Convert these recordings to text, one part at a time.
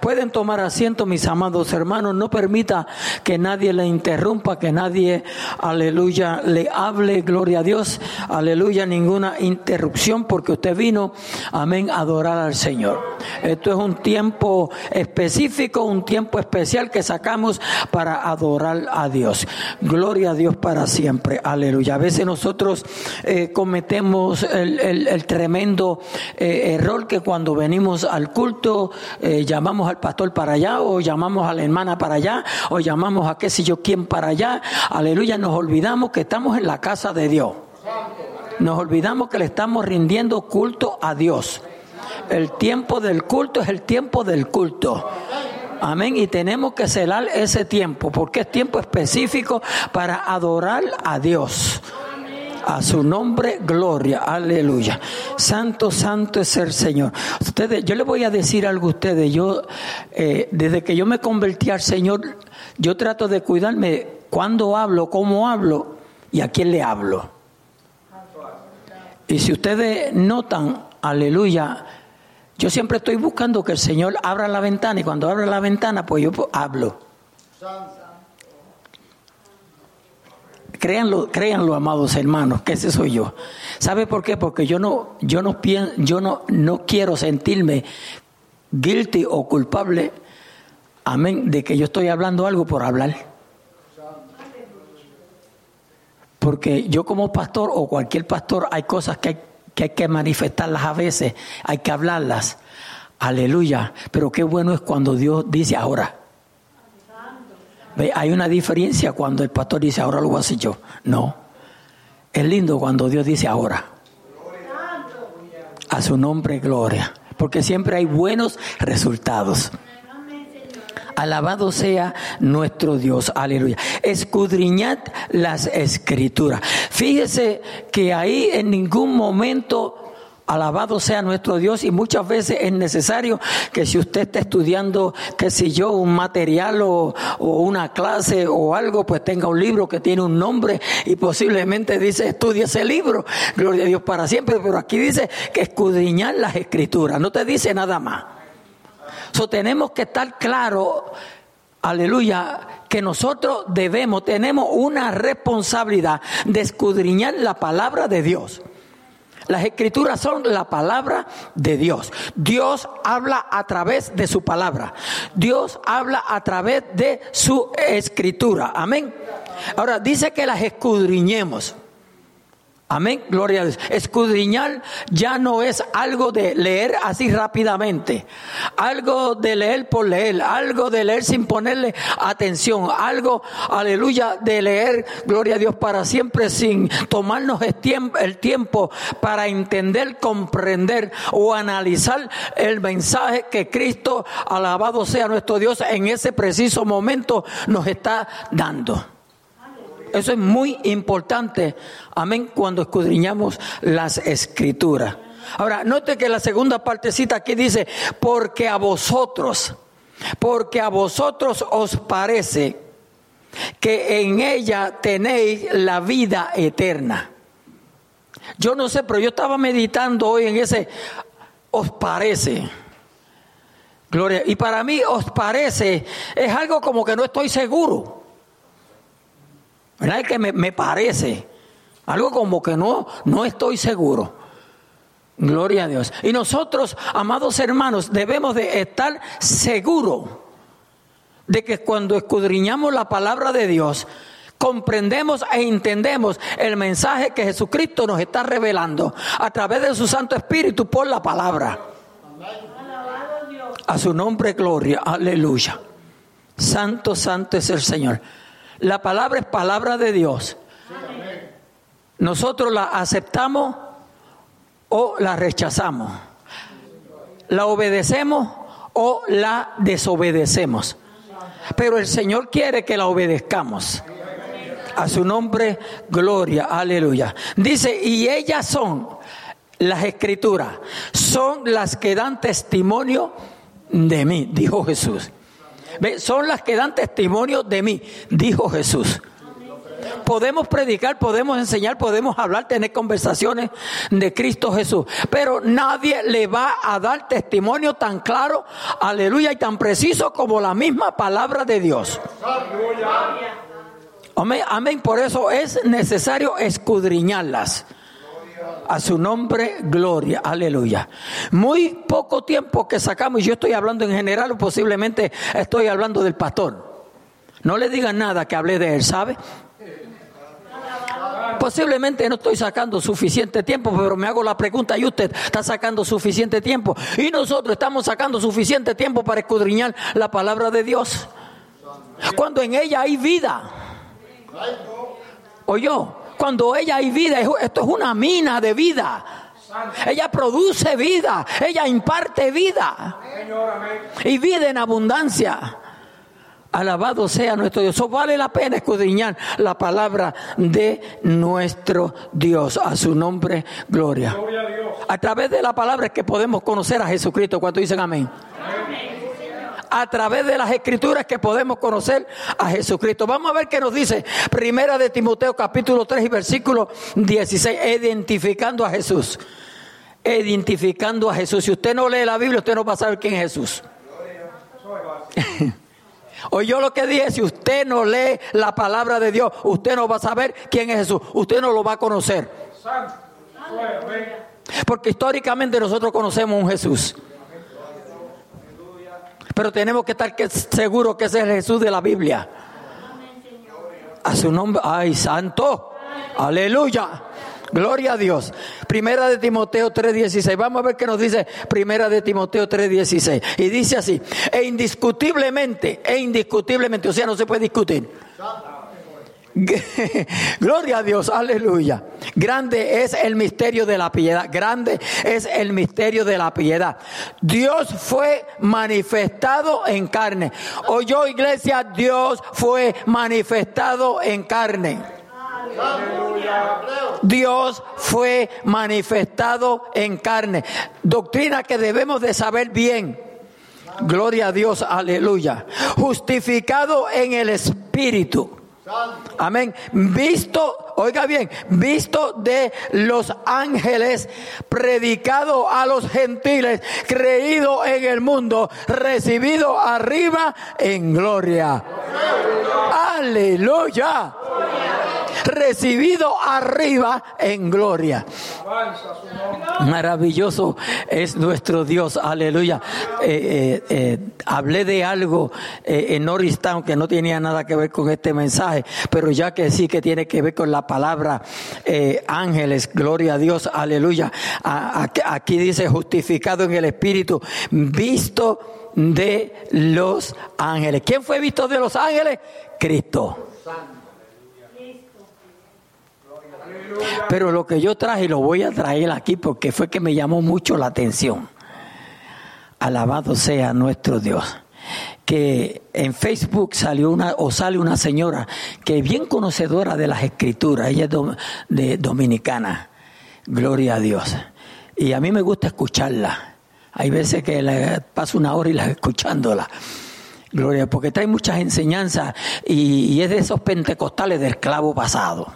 Pueden tomar asiento, mis amados hermanos. No permita que nadie le interrumpa, que nadie, aleluya, le hable, gloria a Dios, aleluya, ninguna interrupción, porque usted vino, amén, a adorar al Señor. Esto es un tiempo específico, un tiempo especial que sacamos para adorar a Dios. Gloria a Dios para siempre, aleluya. A veces nosotros eh, cometemos el, tremendo eh, error que cuando venimos al culto eh, llamamos al pastor para allá o llamamos a la hermana para allá o llamamos a qué sé yo quién para allá. Aleluya, nos olvidamos que estamos en la casa de Dios. Nos olvidamos que le estamos rindiendo culto a Dios. El tiempo del culto es el tiempo del culto. Amén. Y tenemos que celar ese tiempo porque es tiempo específico para adorar a Dios. A su nombre, gloria, aleluya. Santo, santo es el Señor. Ustedes, yo les voy a decir algo a ustedes. Yo, eh, desde que yo me convertí al Señor, yo trato de cuidarme cuando hablo, cómo hablo y a quién le hablo. Y si ustedes notan, aleluya, yo siempre estoy buscando que el Señor abra la ventana y cuando abra la ventana, pues yo hablo. Créanlo, créanlo, amados hermanos, que ese soy yo. ¿Sabe por qué? Porque yo no, yo no pienso, yo no, no quiero sentirme guilty o culpable, amén, de que yo estoy hablando algo por hablar. Porque yo como pastor o cualquier pastor hay cosas que hay que, hay que manifestarlas a veces, hay que hablarlas. Aleluya. Pero qué bueno es cuando Dios dice ahora. Hay una diferencia cuando el pastor dice ahora lo voy a hacer yo. No. Es lindo cuando Dios dice ahora. A su nombre, gloria. Porque siempre hay buenos resultados. Alabado sea nuestro Dios. Aleluya. Escudriñad las escrituras. Fíjese que ahí en ningún momento Alabado sea nuestro Dios y muchas veces es necesario que si usted está estudiando, qué sé yo, un material o, una clase o algo, pues tenga un libro que tiene un nombre y posiblemente dice estudie ese libro, gloria a Dios para siempre, pero aquí dice que escudriñar las escrituras, no te dice nada más. So, tenemos que estar claros, aleluya, que nosotros debemos, tenemos una responsabilidad de escudriñar la palabra de Dios. Las escrituras son la palabra de Dios. Dios habla a través de su palabra. Dios habla a través de su escritura. Amén. Ahora dice que las escudriñemos. Amén, gloria a Dios. Escudriñar ya no es algo de leer así rápidamente, algo de leer por leer, algo de leer sin ponerle atención, algo, aleluya, de leer, gloria a Dios, para siempre sin tomarnos el tiempo para entender, comprender o analizar el mensaje que Cristo, alabado sea nuestro Dios, en ese preciso momento nos está dando. Eso es muy importante, amén, cuando escudriñamos las escrituras. Ahora, note que la segunda partecita aquí dice, porque a vosotros, porque a vosotros os parece que en ella tenéis la vida eterna. Yo no sé, pero yo estaba meditando hoy en ese, os parece. Gloria. Y para mí os parece, es algo como que no estoy seguro. ¿Verdad? Que me, parece. Algo como que no, no estoy seguro. Gloria a Dios. Y nosotros, amados hermanos, debemos de estar seguros de que cuando escudriñamos la palabra de Dios, comprendemos e entendemos el mensaje que Jesucristo nos está revelando a través de su Santo Espíritu por la palabra. A su nombre, gloria. Aleluya. Santo, santo es el Señor. La palabra es palabra de Dios. Nosotros la aceptamos o la rechazamos. La obedecemos o la desobedecemos. Pero el Señor quiere que la obedezcamos. A su nombre, gloria, aleluya. Dice, y ellas son las escrituras, son las que dan testimonio de mí, dijo Jesús. Son las que dan testimonio de mí, dijo Jesús. podemos predicar, podemos enseñar, podemos hablar, tener conversaciones de Cristo Jesús. Pero nadie le va a dar testimonio tan claro, aleluya, y tan preciso como la misma palabra de Dios. Amén, amén. Por eso es necesario escudriñarlas. A su nombre, gloria, aleluya. Muy poco tiempo que sacamos, y yo estoy hablando en general, o posiblemente estoy hablando del pastor. No le digan nada que hable de él, ¿sabe? Posiblemente no estoy sacando suficiente tiempo, pero me hago la pregunta, ¿y usted está sacando suficiente tiempo? Y nosotros estamos sacando suficiente tiempo para escudriñar la palabra de Dios. Cuando en ella hay vida. ¿O yo? Cuando ella hay vida, esto es una mina de vida. Ella produce vida, ella imparte vida. Y vida en abundancia. Alabado sea nuestro Dios. Eso vale la pena escudriñar la palabra de nuestro Dios. A su nombre, gloria. a, través de la palabra es que podemos conocer a Jesucristo. Cuando dicen amén. A través de las escrituras que podemos conocer a Jesucristo. Vamos a ver qué nos dice Primera de Timoteo capítulo 3 y versículo 16. Identificando a Jesús. Identificando a Jesús. Si usted no lee la Biblia, usted no va a saber quién es Jesús. yo lo que dije, si usted no lee la palabra de Dios, usted no va a saber quién es Jesús, usted no lo va a conocer. Porque históricamente nosotros conocemos un Jesús. Pero tenemos que estar seguros que ese es el Jesús de la Biblia. A su nombre, ay, santo, aleluya. Gloria a Dios. Primera de Timoteo 3:16. Vamos a ver qué nos dice Primera de Timoteo 3:16. Y dice así, e indiscutiblemente, e indiscutiblemente, o sea, no se puede discutir. Gloria a Dios, aleluya. Grande es el misterio de la piedad. Grande es el misterio de la piedad. Dios fue manifestado en carne. Oyó iglesia, Dios fue manifestado en carne. Dios fue manifestado en carne. Doctrina que debemos de saber bien. Gloria a Dios, aleluya. Justificado en el Espíritu. Amén. Visto, oiga bien, visto de los ángeles, predicado a los gentiles, creído en el mundo, recibido arriba en gloria. Aleluya recibido arriba en gloria. Maravilloso es nuestro Dios, aleluya. Eh, eh, eh, hablé de algo en Norristown que no tenía nada que ver con este mensaje, pero ya que sí que tiene que ver con la palabra ángeles, gloria a Dios, aleluya. aquí dice justificado en el Espíritu, visto de los ángeles. ¿Quién fue visto de los ángeles? Cristo. Pero lo que yo traje lo voy a traer aquí porque fue que me llamó mucho la atención. Alabado sea nuestro Dios. Que en Facebook salió una o sale una señora que es bien conocedora de las escrituras, ella es de dominicana. Gloria a Dios. Y a mí me gusta escucharla. Hay veces que le paso una hora y la escuchándola. Gloria, porque trae muchas enseñanzas y, y es de esos pentecostales del clavo pasado.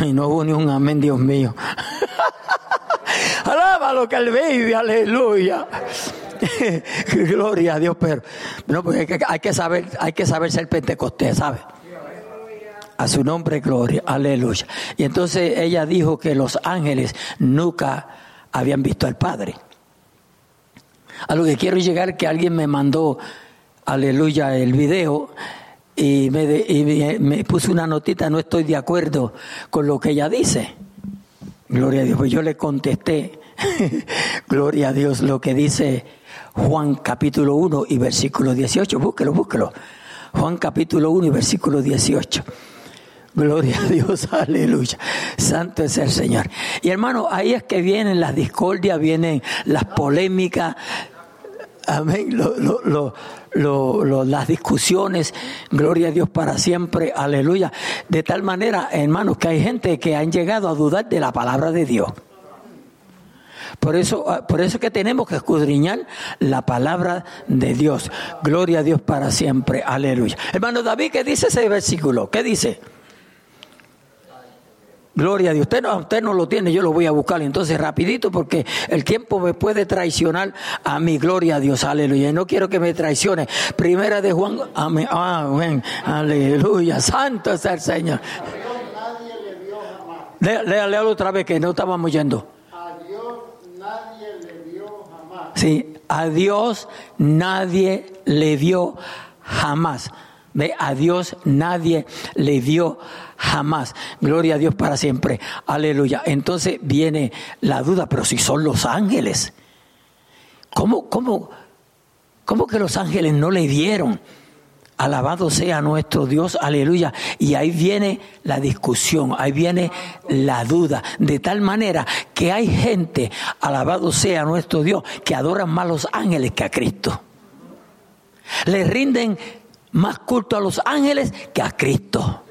Y no hubo ni un amén, Dios mío. Alábalo que el baby, aleluya. Gloria a Dios, pero no, hay que, saber, hay que saber ser pentecostés, ¿sabe? A su nombre, gloria, aleluya. Y entonces ella dijo que los ángeles nunca habían visto al Padre. A lo que quiero llegar que alguien me mandó, aleluya, el video y, me, me, puse una notita, no estoy de acuerdo con lo que ella dice. Gloria a Dios. Pues yo le contesté, gloria a Dios, lo que dice Juan capítulo 1 y versículo 18. Búsquelo, búsquelo. Juan capítulo 1 y versículo 18. Gloria a Dios, aleluya. Santo es el Señor. Y hermano, ahí es que vienen las discordias, vienen las polémicas. Amén. Lo, lo, las discusiones, gloria a Dios para siempre, aleluya. De tal manera, hermanos, que hay gente que han llegado a dudar de la palabra de Dios. Por eso, ah, por eso que tenemos que escudriñar la palabra de Dios. Gloria a Dios para siempre. Aleluya. Hermano David, ¿qué dice ese versículo? ¿Qué dice? Gloria a Dios. Usted no, usted no lo tiene, yo lo voy a buscar. Entonces, rapidito, porque el tiempo me puede traicionar a mi gloria a Dios. Aleluya. Y no quiero que me traicione. Primera de Juan. Amén. Amén. Aleluya. Santo es el Señor. Léalo otra vez que no estábamos yendo. A Dios nadie le dio jamás. Sí, a Dios nadie le dio jamás. A Dios nadie le dio jamás. Gloria a Dios para siempre. Aleluya. Entonces viene la duda, pero si son los ángeles, ¿cómo, cómo, cómo que los ángeles no le dieron? Alabado sea nuestro Dios, aleluya. Y ahí viene la discusión, ahí viene la duda, de tal manera que hay gente, alabado sea nuestro Dios, que adoran más a los ángeles que a Cristo. Le rinden más culto a los ángeles que a Cristo.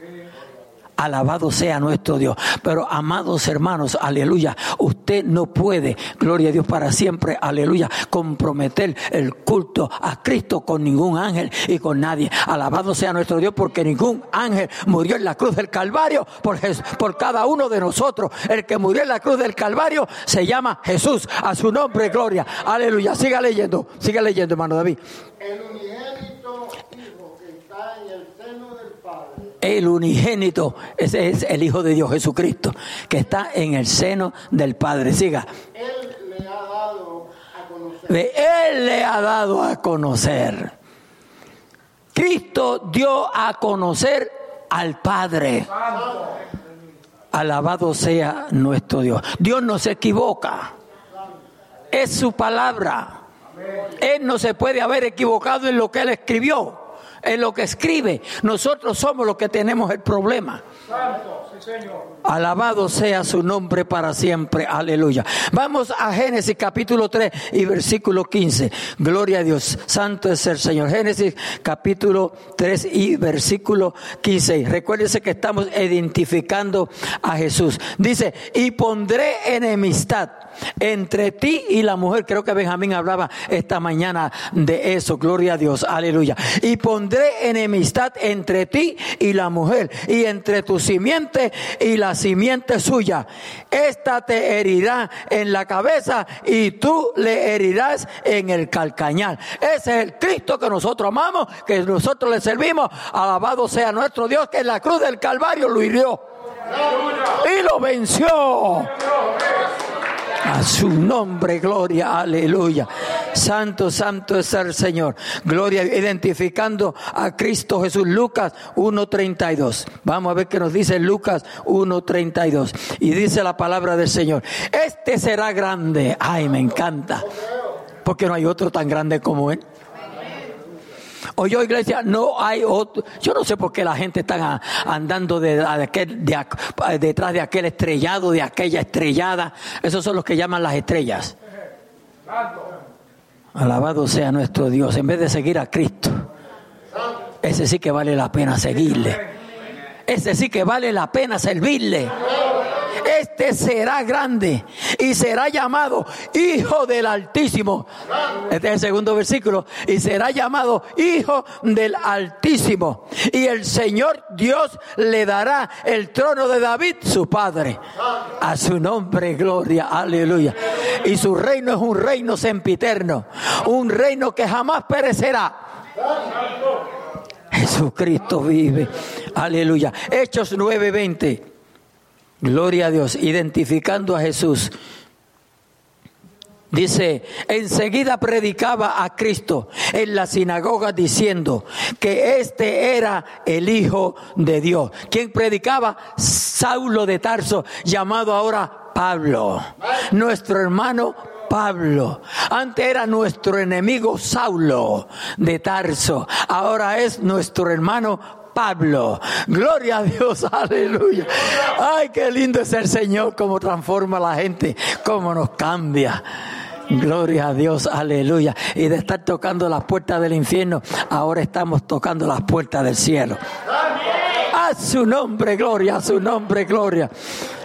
Alabado sea nuestro Dios. Pero amados hermanos, aleluya, usted no puede, gloria a Dios para siempre, aleluya, comprometer el culto a Cristo con ningún ángel y con nadie. Alabado sea nuestro Dios porque ningún ángel murió en la cruz del Calvario por, por cada uno de nosotros. El que murió en la cruz del Calvario se llama Jesús. A su nombre, gloria. Aleluya. Siga leyendo, siga leyendo, hermano David. El unigénito el unigénito, es el Hijo de Dios Jesucristo, que está en el seno del Padre. Siga. Él le ha dado a conocer. Él le ha dado a conocer. Cristo dio a conocer al Padre. Alabado sea nuestro Dios. Dios no se equivoca. Es su palabra. Él no se puede haber equivocado en lo que Él escribió, en lo que escribe. Nosotros somos los que tenemos el problema. Alabado sea su nombre para siempre. Aleluya. Vamos a Génesis capítulo 3 y versículo 15. Gloria a Dios. Santo es el Señor. Génesis capítulo 3 y versículo 15. Recuérdense que estamos identificando a Jesús. Dice, y pondré enemistad entre ti y la mujer. Creo que Benjamín hablaba esta mañana de eso. Gloria a Dios. Aleluya. Y pondré enemistad entre ti y la mujer y entre tu simiente y la simiente suya. Esta te herirá en la cabeza y tú le herirás en el calcañal. Ese es el Cristo que nosotros amamos, que nosotros le servimos. Alabado sea nuestro Dios que en la cruz del Calvario lo hirió. Y lo venció. A su nombre, gloria, aleluya. Santo, santo es el Señor. Gloria, identificando a Cristo Jesús. Lucas 1.32. Vamos a ver qué nos dice Lucas 1.32. Y dice la palabra del Señor. Este será grande. Ay, me encanta. Porque no hay otro tan grande como Él. Oye, iglesia, no hay otro. Yo no sé por qué la gente está andando de, detrás de aquel estrellado, de aquella estrellada. Esos son los que llaman las estrellas. Alabado sea nuestro Dios. En vez de seguir a Cristo, ese sí que vale la pena seguirle. Ese sí que vale la pena servirle. Este será grande y será llamado Hijo del Altísimo. Este es el segundo versículo. Y será llamado Hijo del Altísimo. Y el Señor Dios le dará el trono de David, su padre. A su nombre, gloria, aleluya. Y su reino es un reino sempiterno. Un reino que jamás perecerá. Jesucristo vive. Aleluya. Hechos 9:20. Gloria a Dios. Identificando a Jesús. Dice, enseguida predicaba a Cristo en la sinagoga diciendo que este era el Hijo de Dios. ¿Quién predicaba? Saulo de Tarso, llamado ahora Pablo. Nuestro hermano Pablo. Antes era nuestro enemigo Saulo de Tarso. Ahora es nuestro hermano Pablo. Gloria a Dios, aleluya. Ay, qué lindo es el Señor, cómo transforma a la gente, cómo nos cambia. Gloria a Dios, aleluya. Y de estar tocando las puertas del infierno, ahora estamos tocando las puertas del cielo. A su nombre, gloria, a su nombre, gloria.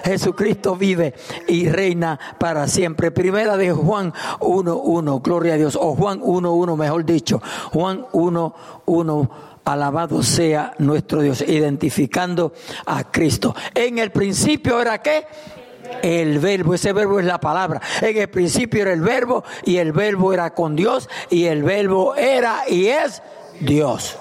Jesucristo vive y reina para siempre. Primera de Juan 1.1, gloria a Dios. O Juan 1.1, mejor dicho. Juan 1.1. Alabado sea nuestro Dios, identificando a Cristo. En el principio era qué? El verbo, ese verbo es la palabra. En el principio era el verbo y el verbo era con Dios y el verbo era y es Dios.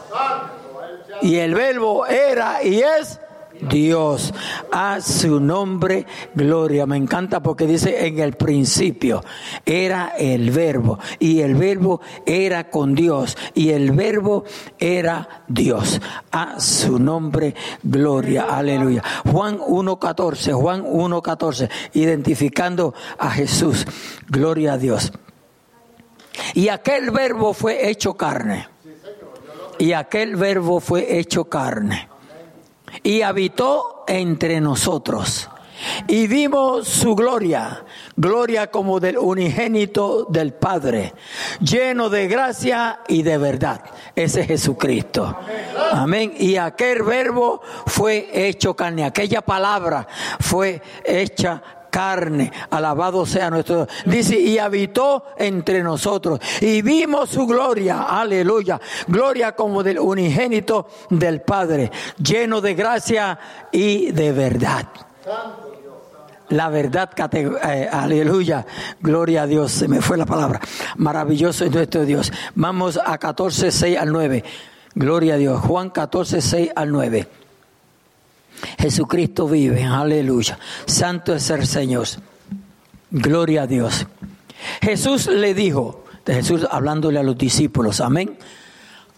Y el verbo era y es Dios. A su nombre, gloria. Me encanta porque dice en el principio era el verbo y el verbo era con Dios y el verbo era Dios. A su nombre, gloria. Aleluya. Juan 1.14, Juan 1.14, identificando a Jesús. Gloria a Dios. Y aquel verbo fue hecho carne. Y aquel verbo fue hecho carne y habitó entre nosotros. Y vimos su gloria, gloria como del unigénito del Padre, lleno de gracia y de verdad. Ese es Jesucristo. Amén. Y aquel verbo fue hecho carne, aquella palabra fue hecha carne. Alabado sea nuestro. Dice, y habitó entre nosotros. Y vimos su gloria. Aleluya. Gloria como del unigénito del Padre. Lleno de gracia y de verdad. La verdad, eh, aleluya, gloria a Dios, se me fue la palabra. Maravilloso es nuestro Dios. Vamos a 14, 6 al 9. Gloria a Dios. Juan 14, 6 al 9. Jesucristo vive, aleluya. Santo es el Señor. Gloria a Dios. Jesús le dijo, Jesús hablándole a los discípulos, amén.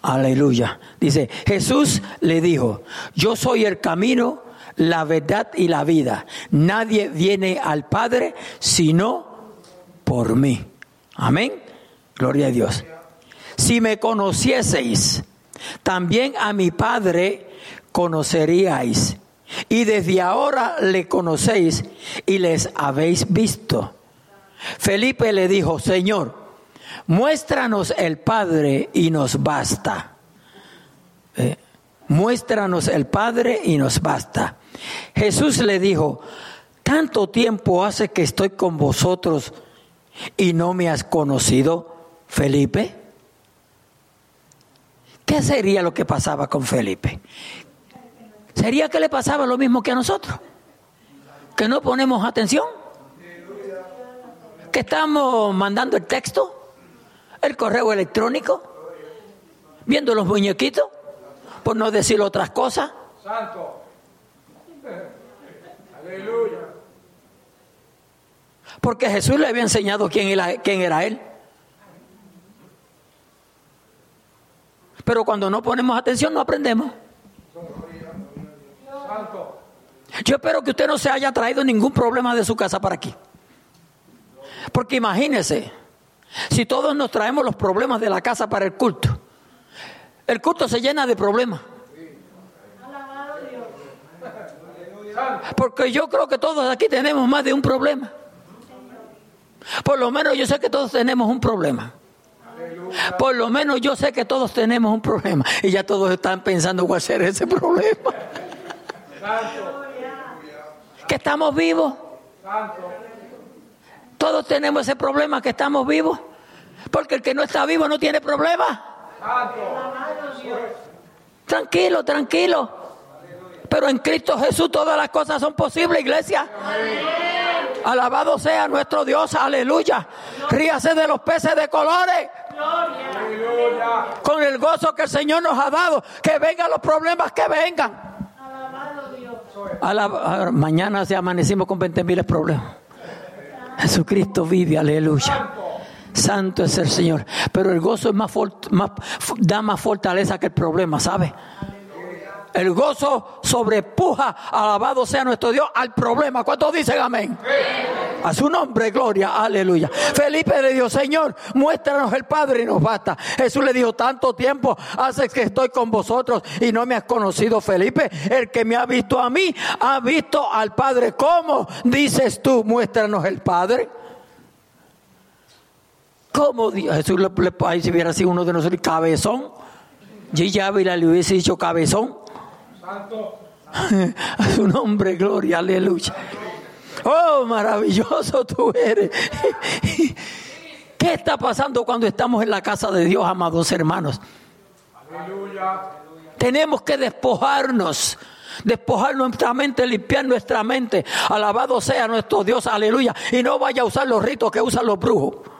Aleluya. Dice, Jesús le dijo, yo soy el camino, la verdad y la vida. Nadie viene al Padre sino por mí. Amén. Gloria a Dios. Si me conocieseis, también a mi Padre conoceríais. Y desde ahora le conocéis y les habéis visto. Felipe le dijo, Señor, muéstranos el Padre y nos basta. Eh, muéstranos el Padre y nos basta. Jesús le dijo, tanto tiempo hace que estoy con vosotros y no me has conocido, Felipe. ¿Qué sería lo que pasaba con Felipe? ¿Sería que le pasaba lo mismo que a nosotros? ¿Que no ponemos atención? ¿Que estamos mandando el texto? ¿El correo electrónico? ¿Viendo los muñequitos? Por no decir otras cosas. Santo. Aleluya. Porque Jesús le había enseñado quién era, quién era Él. Pero cuando no ponemos atención no aprendemos. Yo espero que usted no se haya traído ningún problema de su casa para aquí. Porque imagínese, si todos nos traemos los problemas de la casa para el culto, el culto se llena de problemas. Porque yo creo que todos aquí tenemos más de un problema. Por lo menos yo sé que todos tenemos un problema. Por lo menos yo sé que todos tenemos un problema. Y ya todos están pensando cuál será ese problema que estamos vivos. Todos tenemos ese problema que estamos vivos. Porque el que no está vivo no tiene problema. Tranquilo, tranquilo. Pero en Cristo Jesús todas las cosas son posibles, iglesia. Alabado sea nuestro Dios, aleluya. Ríase de los peces de colores. Con el gozo que el Señor nos ha dado. Que vengan los problemas que vengan mañana se amanecimos con 20 mil problemas. Jesucristo vive, aleluya. Santo es el Señor. Pero el gozo es más, da más fortaleza que el problema, ¿sabe? El gozo sobrepuja, alabado sea nuestro Dios, al problema. ¿Cuántos dicen amén? A su nombre, gloria, aleluya. Felipe le dijo, Señor, muéstranos el Padre y nos basta. Jesús le dijo, tanto tiempo hace que estoy con vosotros y no me has conocido, Felipe. El que me ha visto a mí, ha visto al Padre. ¿Cómo dices tú, muéstranos el Padre? ¿Cómo? Jesús le, ahí si hubiera sido uno de nosotros, cabezón. Gigi Ávila le hubiese dicho cabezón. A su nombre, gloria, aleluya. Oh, maravilloso tú eres. ¿Qué está pasando cuando estamos en la casa de Dios, amados hermanos? Tenemos que despojarnos, despojar nuestra mente, limpiar nuestra mente. Alabado sea nuestro Dios, aleluya. Y no vaya a usar los ritos que usan los brujos.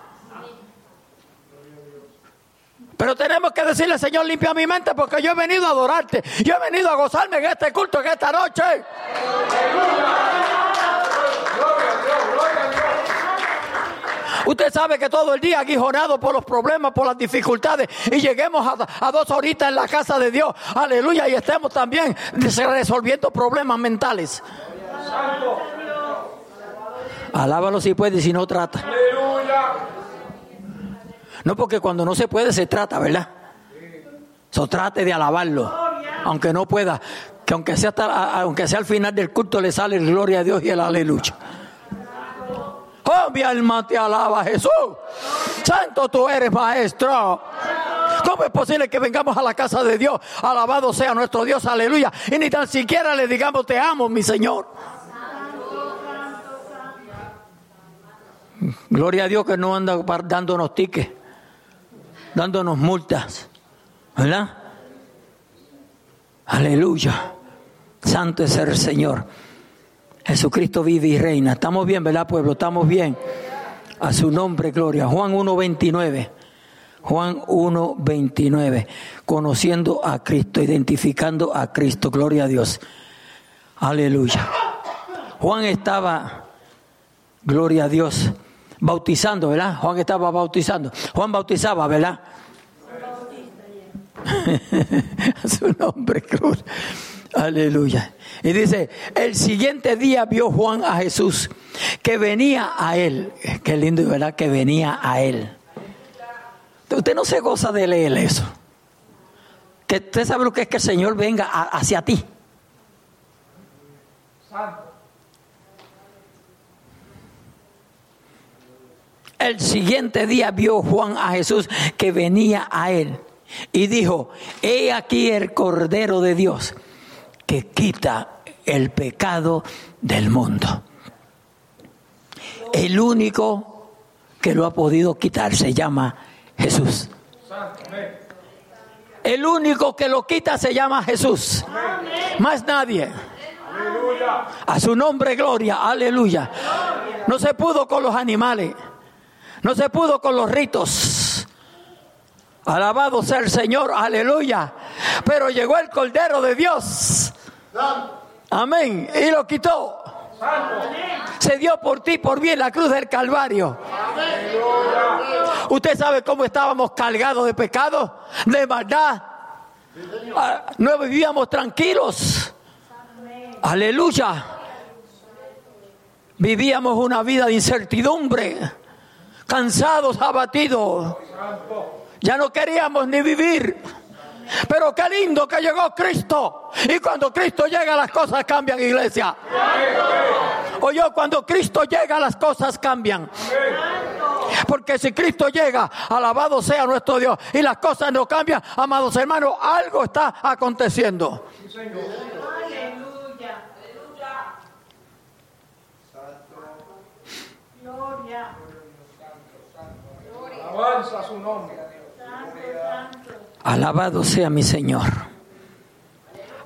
Pero tenemos que decirle, Señor, limpia mi mente porque yo he venido a adorarte. Yo he venido a gozarme en este culto, en esta noche. Usted sabe que todo el día aguijonado por los problemas, por las dificultades, y lleguemos a, dos horitas en la casa de Dios, aleluya, y estemos también resolviendo problemas mentales. Alábalo si puede y si no trata. No porque cuando no se puede se trata, ¿verdad? So trate de alabarlo, aunque no pueda, que aunque sea, aunque sea al final del culto le sale el gloria a Dios y el aleluya. Oh, mi alma te alaba, Jesús. Santo tú eres, maestro. ¿Cómo es posible que vengamos a la casa de Dios? Alabado sea nuestro Dios, aleluya. Y ni tan siquiera le digamos te amo, mi Señor. Gloria a Dios que no anda dándonos tickets, dándonos multas. ¿Verdad? Aleluya. Santo es el Señor. Jesucristo vive y reina. Estamos bien, ¿verdad, pueblo? Estamos bien. A su nombre, gloria. Juan 1.29. Juan 1.29. Conociendo a Cristo, identificando a Cristo. Gloria a Dios. Aleluya. Juan estaba, gloria a Dios, bautizando, ¿verdad? Juan estaba bautizando. Juan bautizaba, ¿verdad? a su nombre, gloria. Aleluya. Y dice, el siguiente día vio Juan a Jesús que venía a él. Qué lindo, ¿verdad? Que venía a él. Usted no se goza de leer eso. Que usted sabe lo que es que el Señor venga hacia ti. El siguiente día vio Juan a Jesús que venía a él y dijo, he aquí el Cordero de Dios que quita el pecado del mundo. El único que lo ha podido quitar se llama Jesús. El único que lo quita se llama Jesús. Más nadie. A su nombre, gloria, aleluya. No se pudo con los animales. No se pudo con los ritos. Alabado sea el Señor, aleluya. Pero llegó el Cordero de Dios Amén. Y lo quitó. Se dio por ti, por bien la cruz del Calvario. Usted sabe cómo estábamos cargados de pecado, de maldad. Ah, no vivíamos tranquilos. Aleluya. Vivíamos una vida de incertidumbre, cansados, abatidos. Ya no queríamos ni vivir. Pero qué lindo que llegó Cristo. Y cuando Cristo llega las cosas cambian, iglesia. O yo cuando Cristo llega las cosas cambian. Porque si Cristo llega, alabado sea nuestro Dios, y las cosas no cambian, amados hermanos, algo está aconteciendo. Avanza su nombre. Alabado sea mi Señor.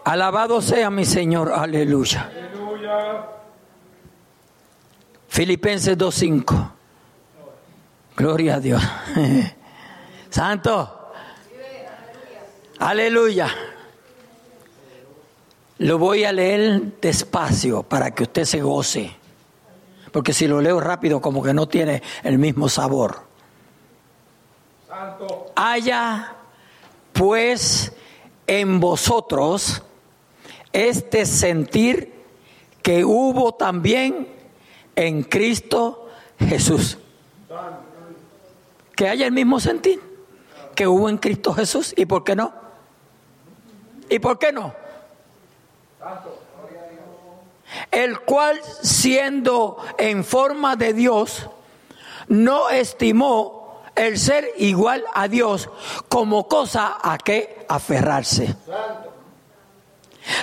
Alabado sea mi Señor. Aleluya. Filipenses 2.5. Gloria a Dios. Santo. Aleluya. Lo voy a leer despacio para que usted se goce. Porque si lo leo rápido como que no tiene el mismo sabor. Haya pues en vosotros este sentir que hubo también en Cristo Jesús. Que haya el mismo sentir que hubo en Cristo Jesús. ¿Y por qué no? ¿Y por qué no? El cual siendo en forma de Dios, no estimó el ser igual a Dios como cosa a que aferrarse,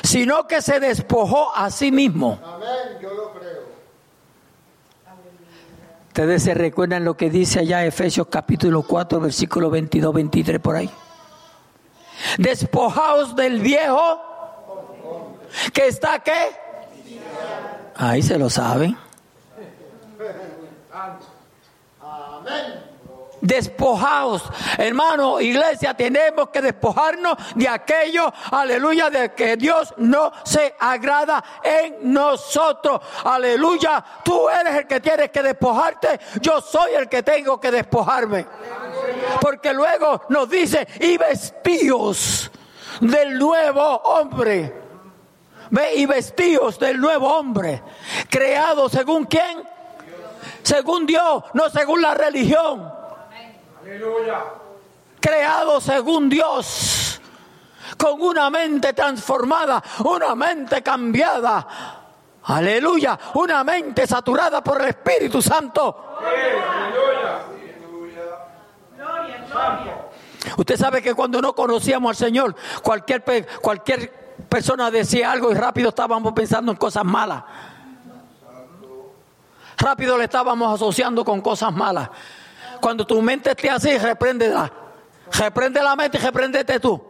sino que se despojó a sí mismo. Amén. Ustedes se recuerdan lo que dice allá Efesios capítulo 4, versículo 22, 23 por ahí. Despojaos del viejo que está qué? Ahí se lo saben. Amén. Despojaos, hermano, iglesia, tenemos que despojarnos de aquello, aleluya, de que Dios no se agrada en nosotros. Aleluya, tú eres el que tienes que despojarte, yo soy el que tengo que despojarme. Porque luego nos dice, y vestíos del nuevo hombre. Ve, y vestíos del nuevo hombre, creado según quién? Según Dios, no según la religión creado según Dios, con una mente transformada, una mente cambiada. Aleluya, una mente saturada por el Espíritu Santo. Usted sabe que cuando no conocíamos al Señor, cualquier, cualquier persona decía algo y rápido estábamos pensando en cosas malas. Rápido le estábamos asociando con cosas malas. Cuando tu mente esté así, repréndela. Reprende la mente y repréndete tú.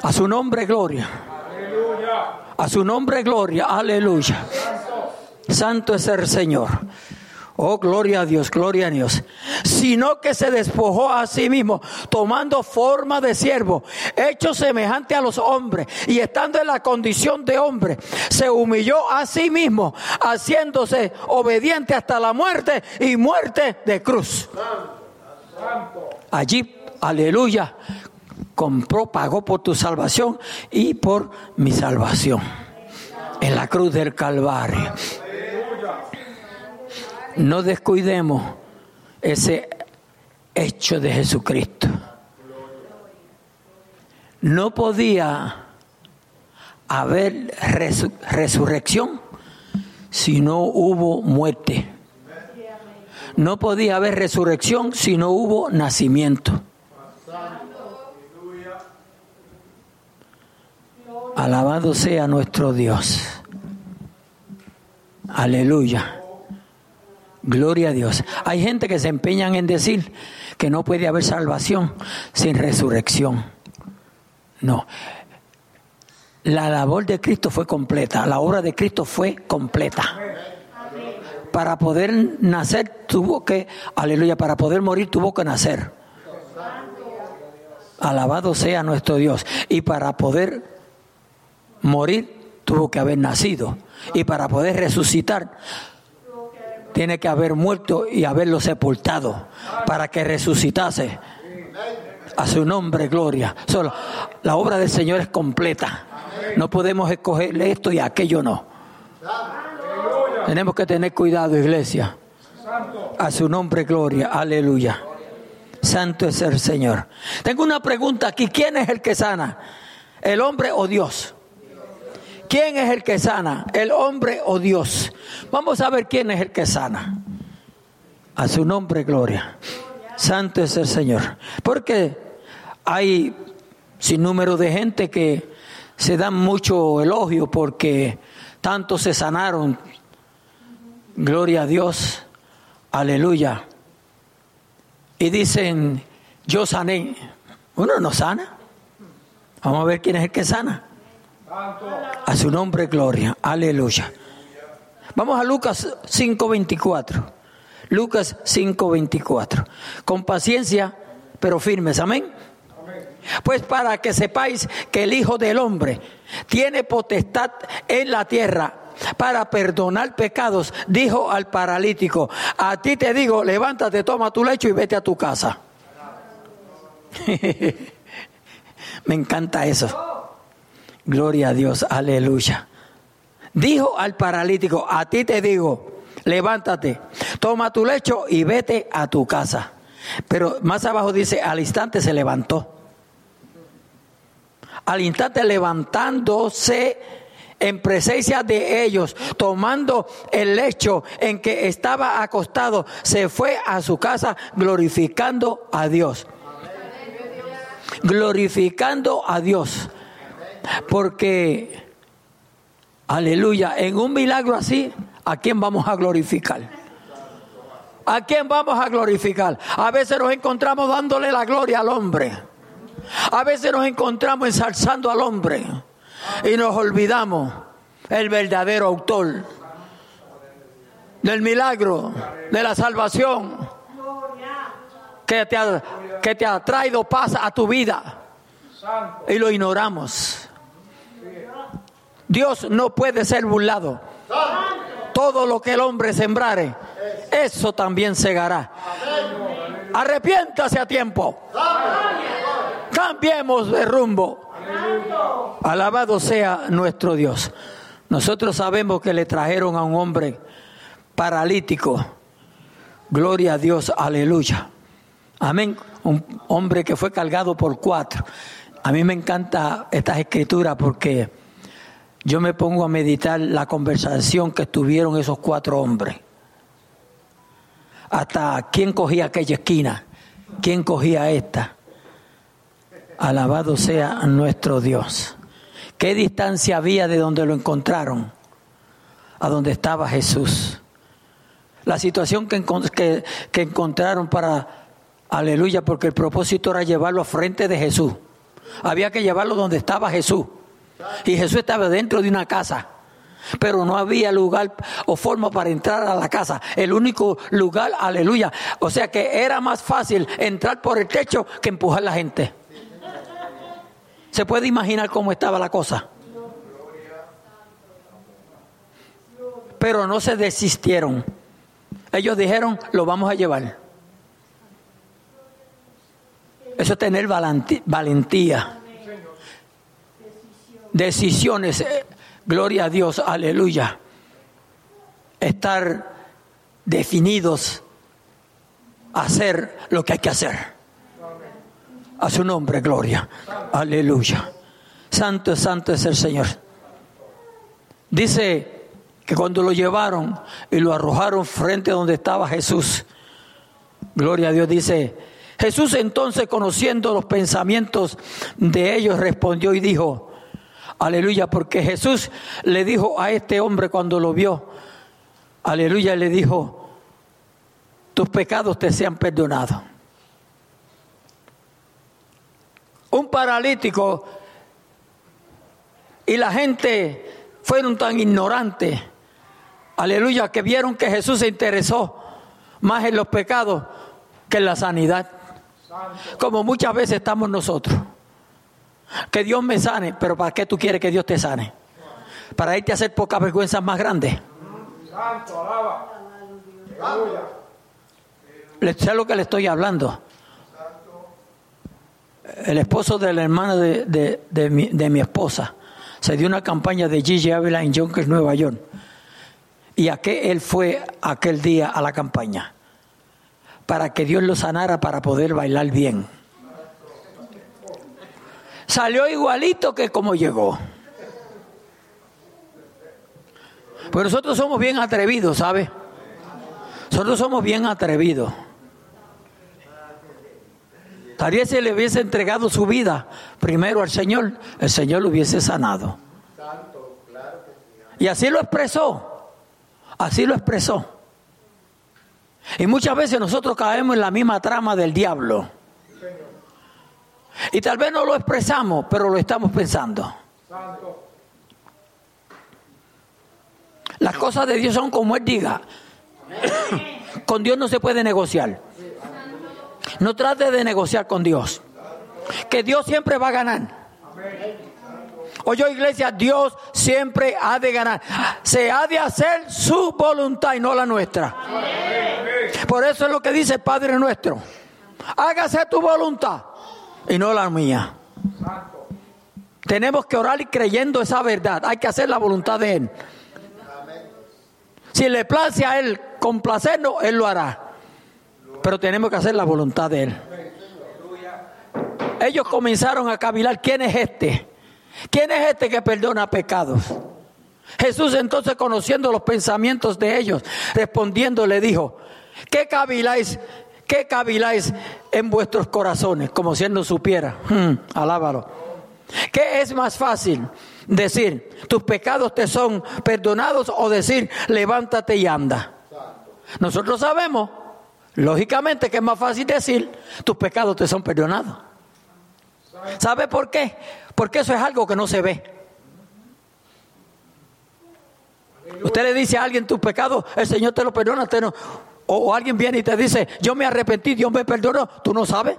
A su nombre, gloria. A su nombre, gloria. Aleluya. Santo es el Señor. Oh, gloria a Dios, gloria a Dios. Sino que se despojó a sí mismo, tomando forma de siervo, hecho semejante a los hombres, y estando en la condición de hombre, se humilló a sí mismo, haciéndose obediente hasta la muerte y muerte de cruz. Allí, aleluya, compró, pagó por tu salvación y por mi salvación. En la cruz del Calvario. No descuidemos ese hecho de Jesucristo. No podía haber resu- resurrección si no hubo muerte. No podía haber resurrección si no hubo nacimiento. Alabado sea nuestro Dios. Aleluya. Gloria a Dios. Hay gente que se empeñan en decir que no puede haber salvación sin resurrección. No. La labor de Cristo fue completa. La obra de Cristo fue completa. Para poder nacer tuvo que, aleluya, para poder morir tuvo que nacer. Alabado sea nuestro Dios. Y para poder morir tuvo que haber nacido. Y para poder resucitar tiene que haber muerto y haberlo sepultado para que resucitase. A su nombre, gloria. Solo, la obra del Señor es completa. No podemos escoger esto y aquello no. Tenemos que tener cuidado, iglesia. A su nombre, gloria. Aleluya. Santo es el Señor. Tengo una pregunta aquí. ¿Quién es el que sana? ¿El hombre o Dios? ¿Quién es el que sana? ¿El hombre o Dios? Vamos a ver quién es el que sana. A su nombre, gloria. Santo es el Señor. Porque hay sin número de gente que se dan mucho elogio porque tanto se sanaron. Gloria a Dios. Aleluya. Y dicen, yo sané. Uno no sana. Vamos a ver quién es el que sana. A su nombre, gloria. Aleluya. Vamos a Lucas 5:24. Lucas 5:24. Con paciencia, pero firmes. Amén. Pues para que sepáis que el Hijo del Hombre tiene potestad en la tierra para perdonar pecados, dijo al paralítico, a ti te digo, levántate, toma tu lecho y vete a tu casa. Me encanta eso. Gloria a Dios, aleluya. Dijo al paralítico, a ti te digo, levántate, toma tu lecho y vete a tu casa. Pero más abajo dice, al instante se levantó. Al instante levantándose en presencia de ellos, tomando el lecho en que estaba acostado, se fue a su casa glorificando a Dios. glorificando a Dios. Porque, aleluya, en un milagro así, ¿a quién vamos a glorificar? ¿A quién vamos a glorificar? A veces nos encontramos dándole la gloria al hombre. A veces nos encontramos ensalzando al hombre y nos olvidamos el verdadero autor del milagro, de la salvación que te ha, que te ha traído paz a tu vida y lo ignoramos. Dios no puede ser burlado. Todo lo que el hombre sembrare, eso también segará. Arrepiéntase a tiempo. Cambiemos de rumbo. Alabado sea nuestro Dios. Nosotros sabemos que le trajeron a un hombre paralítico. Gloria a Dios, aleluya. Amén. Un hombre que fue cargado por cuatro. A mí me encanta estas escrituras porque yo me pongo a meditar la conversación que tuvieron esos cuatro hombres. Hasta quién cogía aquella esquina, quién cogía esta. Alabado sea nuestro Dios. ¿Qué distancia había de donde lo encontraron a donde estaba Jesús? La situación que, que, encontraron para, aleluya, porque el propósito era llevarlo frente de Jesús. Había que llevarlo donde estaba Jesús. Y Jesús estaba dentro de una casa. Pero no había lugar o forma para entrar a la casa. El único lugar, aleluya. O sea que era más fácil entrar por el techo que empujar a la gente. ¿Se puede imaginar cómo estaba la cosa? Pero no se desistieron. Ellos dijeron, lo vamos a llevar. Eso es tener valentía. Decisiones. Eh, gloria a Dios, aleluya. Estar definidos a hacer lo que hay que hacer. A su nombre, gloria. Aleluya. Santo, santo es el Señor. Dice que cuando lo llevaron y lo arrojaron frente a donde estaba Jesús, gloria a Dios, dice, Jesús entonces conociendo los pensamientos de ellos respondió y dijo, aleluya, porque Jesús le dijo a este hombre cuando lo vio, aleluya, le dijo, tus pecados te sean perdonados. un paralítico y la gente fueron tan ignorantes, aleluya, que vieron que Jesús se interesó más en los pecados que en la sanidad. Como muchas veces estamos nosotros. Que Dios me sane, pero ¿para qué tú quieres que Dios te sane? Para irte a hacer pocas vergüenzas más grandes. Santo, alaba. Sé lo que le estoy hablando el esposo de la hermana de, mi, esposa, se dio una campaña de Gigi Ávila en Yonkers, Nueva York. ¿Y a qué él fue aquel día a la campaña? Para que Dios lo sanara para poder bailar bien. Salió igualito que como llegó. Pero nosotros somos bien atrevidos, ¿sabe? Nosotros somos bien atrevidos. Tal se le hubiese entregado su vida primero al Señor, el Señor lo hubiese sanado. Y así lo expresó, así lo expresó. Y muchas veces nosotros caemos en la misma trama del diablo. Y tal vez no lo expresamos, pero lo estamos pensando. Las cosas de Dios son como Él diga. Con Dios no se puede negociar. No trate de negociar con Dios. Que Dios siempre va a ganar. Oye, iglesia, Dios siempre ha de ganar. Se ha de hacer su voluntad y no la nuestra. Por eso es lo que dice el Padre nuestro. Hágase tu voluntad y no la mía. Tenemos que orar y creyendo esa verdad. Hay que hacer la voluntad de Él. Si le place a Él complacernos, Él lo hará pero tenemos que hacer la voluntad de Él. Ellos comenzaron a cavilar, ¿quién es este? ¿Quién es este que perdona pecados? Jesús entonces conociendo los pensamientos de ellos, respondiendo le dijo, ¿qué caviláis? ¿Qué caviláis en vuestros corazones? Como si no supiera. Hmm, alábalo. ¿Qué es más fácil? Decir, tus pecados te son perdonados o decir, levántate y anda. Nosotros sabemos, lógicamente, que es más fácil decir, tus pecados te son perdonados. ¿Sabe por qué? Porque eso es algo que no se ve. Usted le dice a alguien tus pecados, el Señor te lo perdona, no, o, alguien viene y te dice, yo me arrepentí, Dios me perdonó, tú no sabes.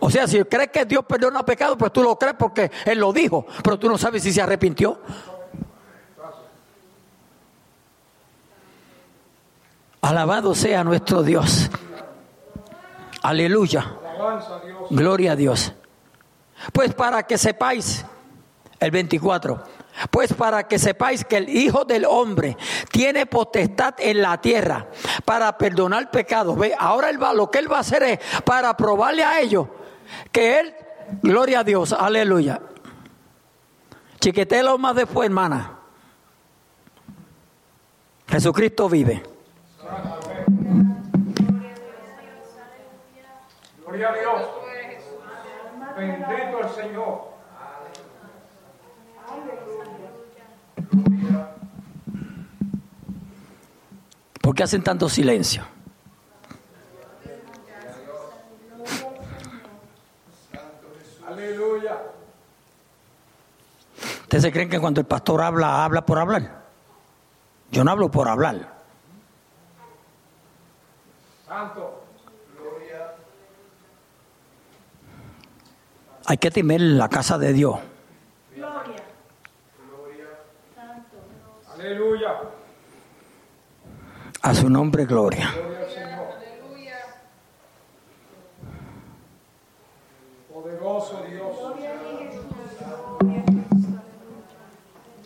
O sea, si crees que Dios perdona pecados, pues tú lo crees porque Él lo dijo, pero tú no sabes si se arrepintió. Alabado sea nuestro Dios. Aleluya. Gloria a Dios. Pues para que sepáis, el 24, pues para que sepáis que el Hijo del Hombre tiene potestad en la tierra para perdonar pecados. Ve, ahora él va, lo que él va a hacer es para probarle a ellos que él, gloria a Dios, aleluya. Chiquetelo más después, hermana. Jesucristo vive. Gloria a Dios. Bendito el Señor. Qué hacen tanto silencio? Aleluya. ¿Ustedes se creen que cuando el pastor habla, habla por hablar? Yo no hablo por hablar. Santo. Hay que temer la casa de Dios. Gloria. Aleluya. A su nombre, gloria. Gloria. Poderoso Dios.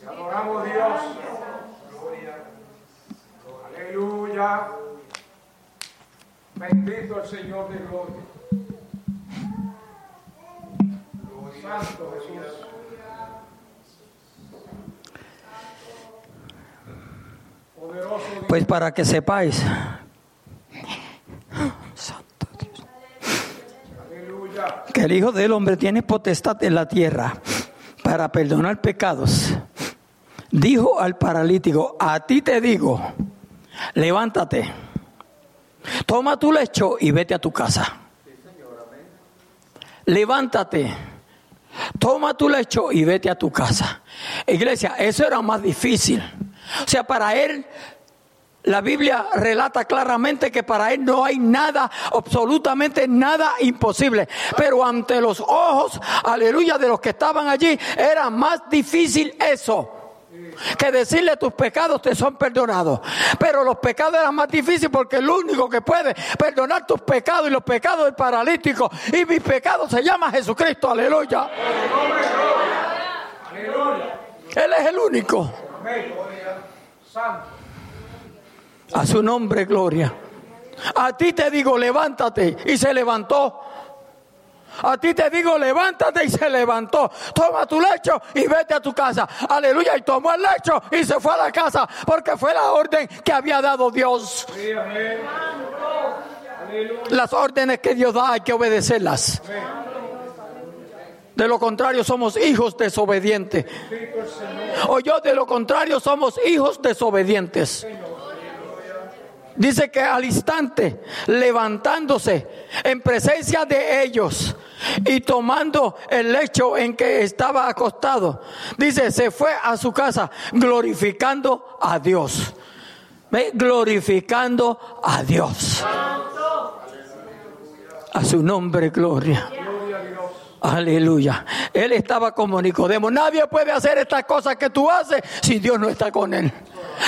Te adoramos Dios. Aleluya. Bendito el Señor de gloria. Santo Jesús. Poderoso Dios. Pues para que sepáis. Santo Dios. Aleluya. Que el Hijo del Hombre tiene potestad en la tierra para perdonar pecados. Dijo al paralítico, a ti te digo, levántate, toma tu lecho y vete a tu casa. Levántate, toma tu lecho y vete a tu casa. Iglesia, eso era más difícil. O sea, para él, la Biblia relata claramente que para él no hay nada, absolutamente nada imposible. Pero ante los ojos, aleluya, de los que estaban allí, era más difícil eso que decirle tus pecados te son perdonados. Pero los pecados eran más difíciles porque el único que puede perdonar tus pecados y los pecados del paralítico y mis pecados se llama Jesucristo, aleluya. Él es el único. A su nombre, gloria. A ti te digo, levántate. Y se levantó. A ti te digo, levántate y se levantó. Toma tu lecho y vete a tu casa. Aleluya. Y tomó el lecho y se fue a la casa porque fue la orden que había dado Dios. Las órdenes que Dios da hay que obedecerlas. De lo contrario somos hijos desobedientes. O yo de lo contrario somos hijos desobedientes. Dice que al instante, levantándose en presencia de ellos y tomando el lecho en que estaba acostado, dice, se fue a su casa glorificando a Dios. ¿Ve? Glorificando a Dios. A su nombre, gloria. Aleluya. Él estaba como Nicodemo. Nadie puede hacer estas cosas que tú haces si Dios no está con él.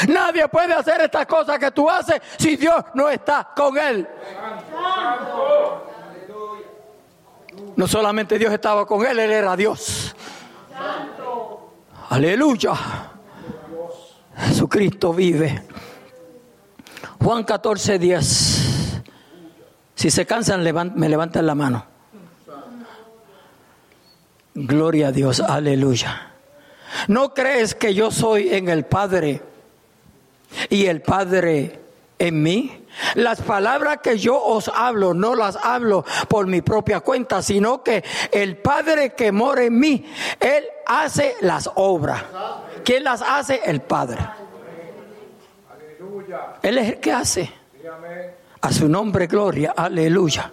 Nadie puede hacer estas cosas que tú haces si Dios no está con él. No solamente Dios estaba con él, él era Dios. Aleluya. Jesucristo vive. Juan 14, 10. Si se cansan, me levantan la mano. Gloria a Dios, aleluya. ¿No crees que yo soy en el Padre y el Padre en mí? Las palabras que yo os hablo no las hablo por mi propia cuenta, sino que el Padre que mora en mí, Él hace las obras. ¿Quién las hace? El Padre. Él es el que hace. A su nombre, gloria. Aleluya.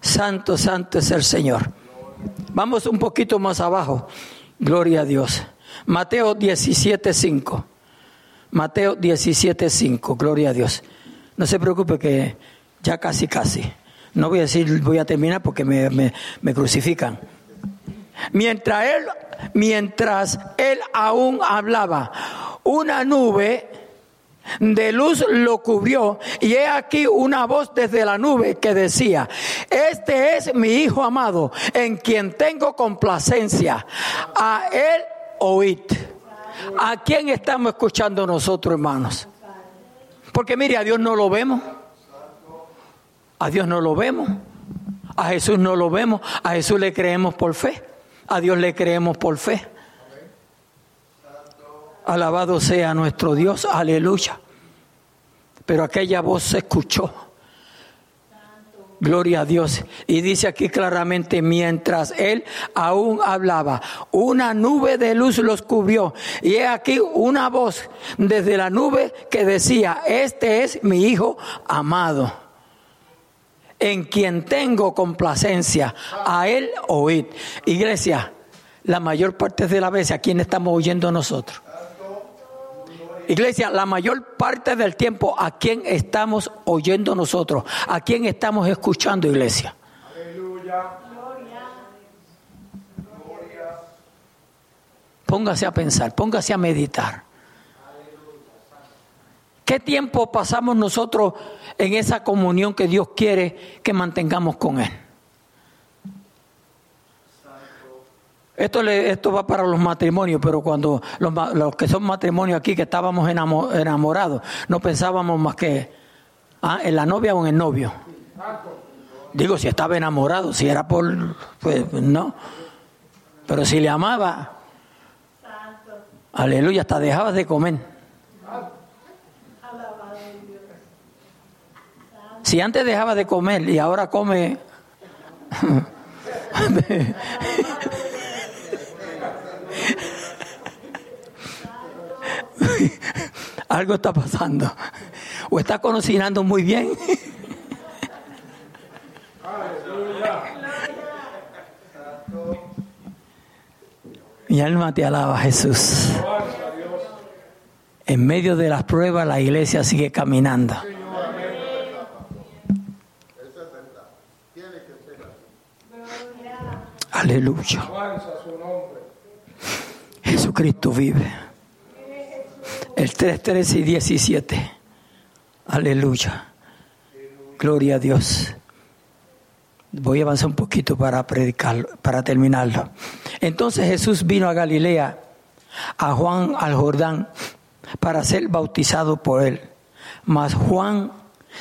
Santo, santo es el Señor. Vamos un poquito más abajo. Gloria a Dios. Mateo 17.5. Mateo 17.5. Gloria a Dios. No se preocupe que ya casi, casi. No voy a decir, voy a terminar porque me, me- crucifican. Mientras él, mientras él aún hablaba, una nube de luz lo cubrió y he aquí una voz desde la nube que decía, este es mi hijo amado en quien tengo complacencia, a él oíd. ¿A quién estamos escuchando nosotros, hermanos? Porque mire, a Dios no lo vemos, a Dios no lo vemos, a Jesús no lo vemos, a Jesús le creemos por fe, a Dios le creemos por fe. Alabado sea nuestro Dios, aleluya. Pero aquella voz se escuchó. Gloria a Dios. Y dice aquí claramente, mientras él aún hablaba, una nube de luz los cubrió. Y he aquí una voz desde la nube que decía, este es mi hijo amado, en quien tengo complacencia. A él oíd. Iglesia, la mayor parte de la vez, ¿a quién estamos oyendo nosotros? Iglesia, la mayor parte del tiempo, ¿a quién estamos oyendo nosotros? ¿A quién estamos escuchando, iglesia? Aleluya. Póngase a pensar, póngase a meditar. ¿Qué tiempo pasamos nosotros en esa comunión que Dios quiere que mantengamos con Él? Esto, le- esto va para los matrimonios, pero cuando los, los que son matrimonios aquí, que estábamos enamo- enamorados, no pensábamos más que ah, en la novia o en el novio. Digo, si estaba enamorado, si era por... Pues no. Pero si le amaba, aleluya, hasta dejabas de comer. Si antes dejaba de comer y ahora come... Algo está pasando. O está cocinando muy bien. Mi alma te alaba, Jesús. En medio de las pruebas, la iglesia sigue caminando. Aleluya. Jesucristo vive. El 3, 13 y 17. Aleluya. Gloria a Dios. Voy a avanzar un poquito para predicarlo, para terminarlo. Entonces Jesús vino a Galilea, a Juan al Jordán, para ser bautizado por él. Mas Juan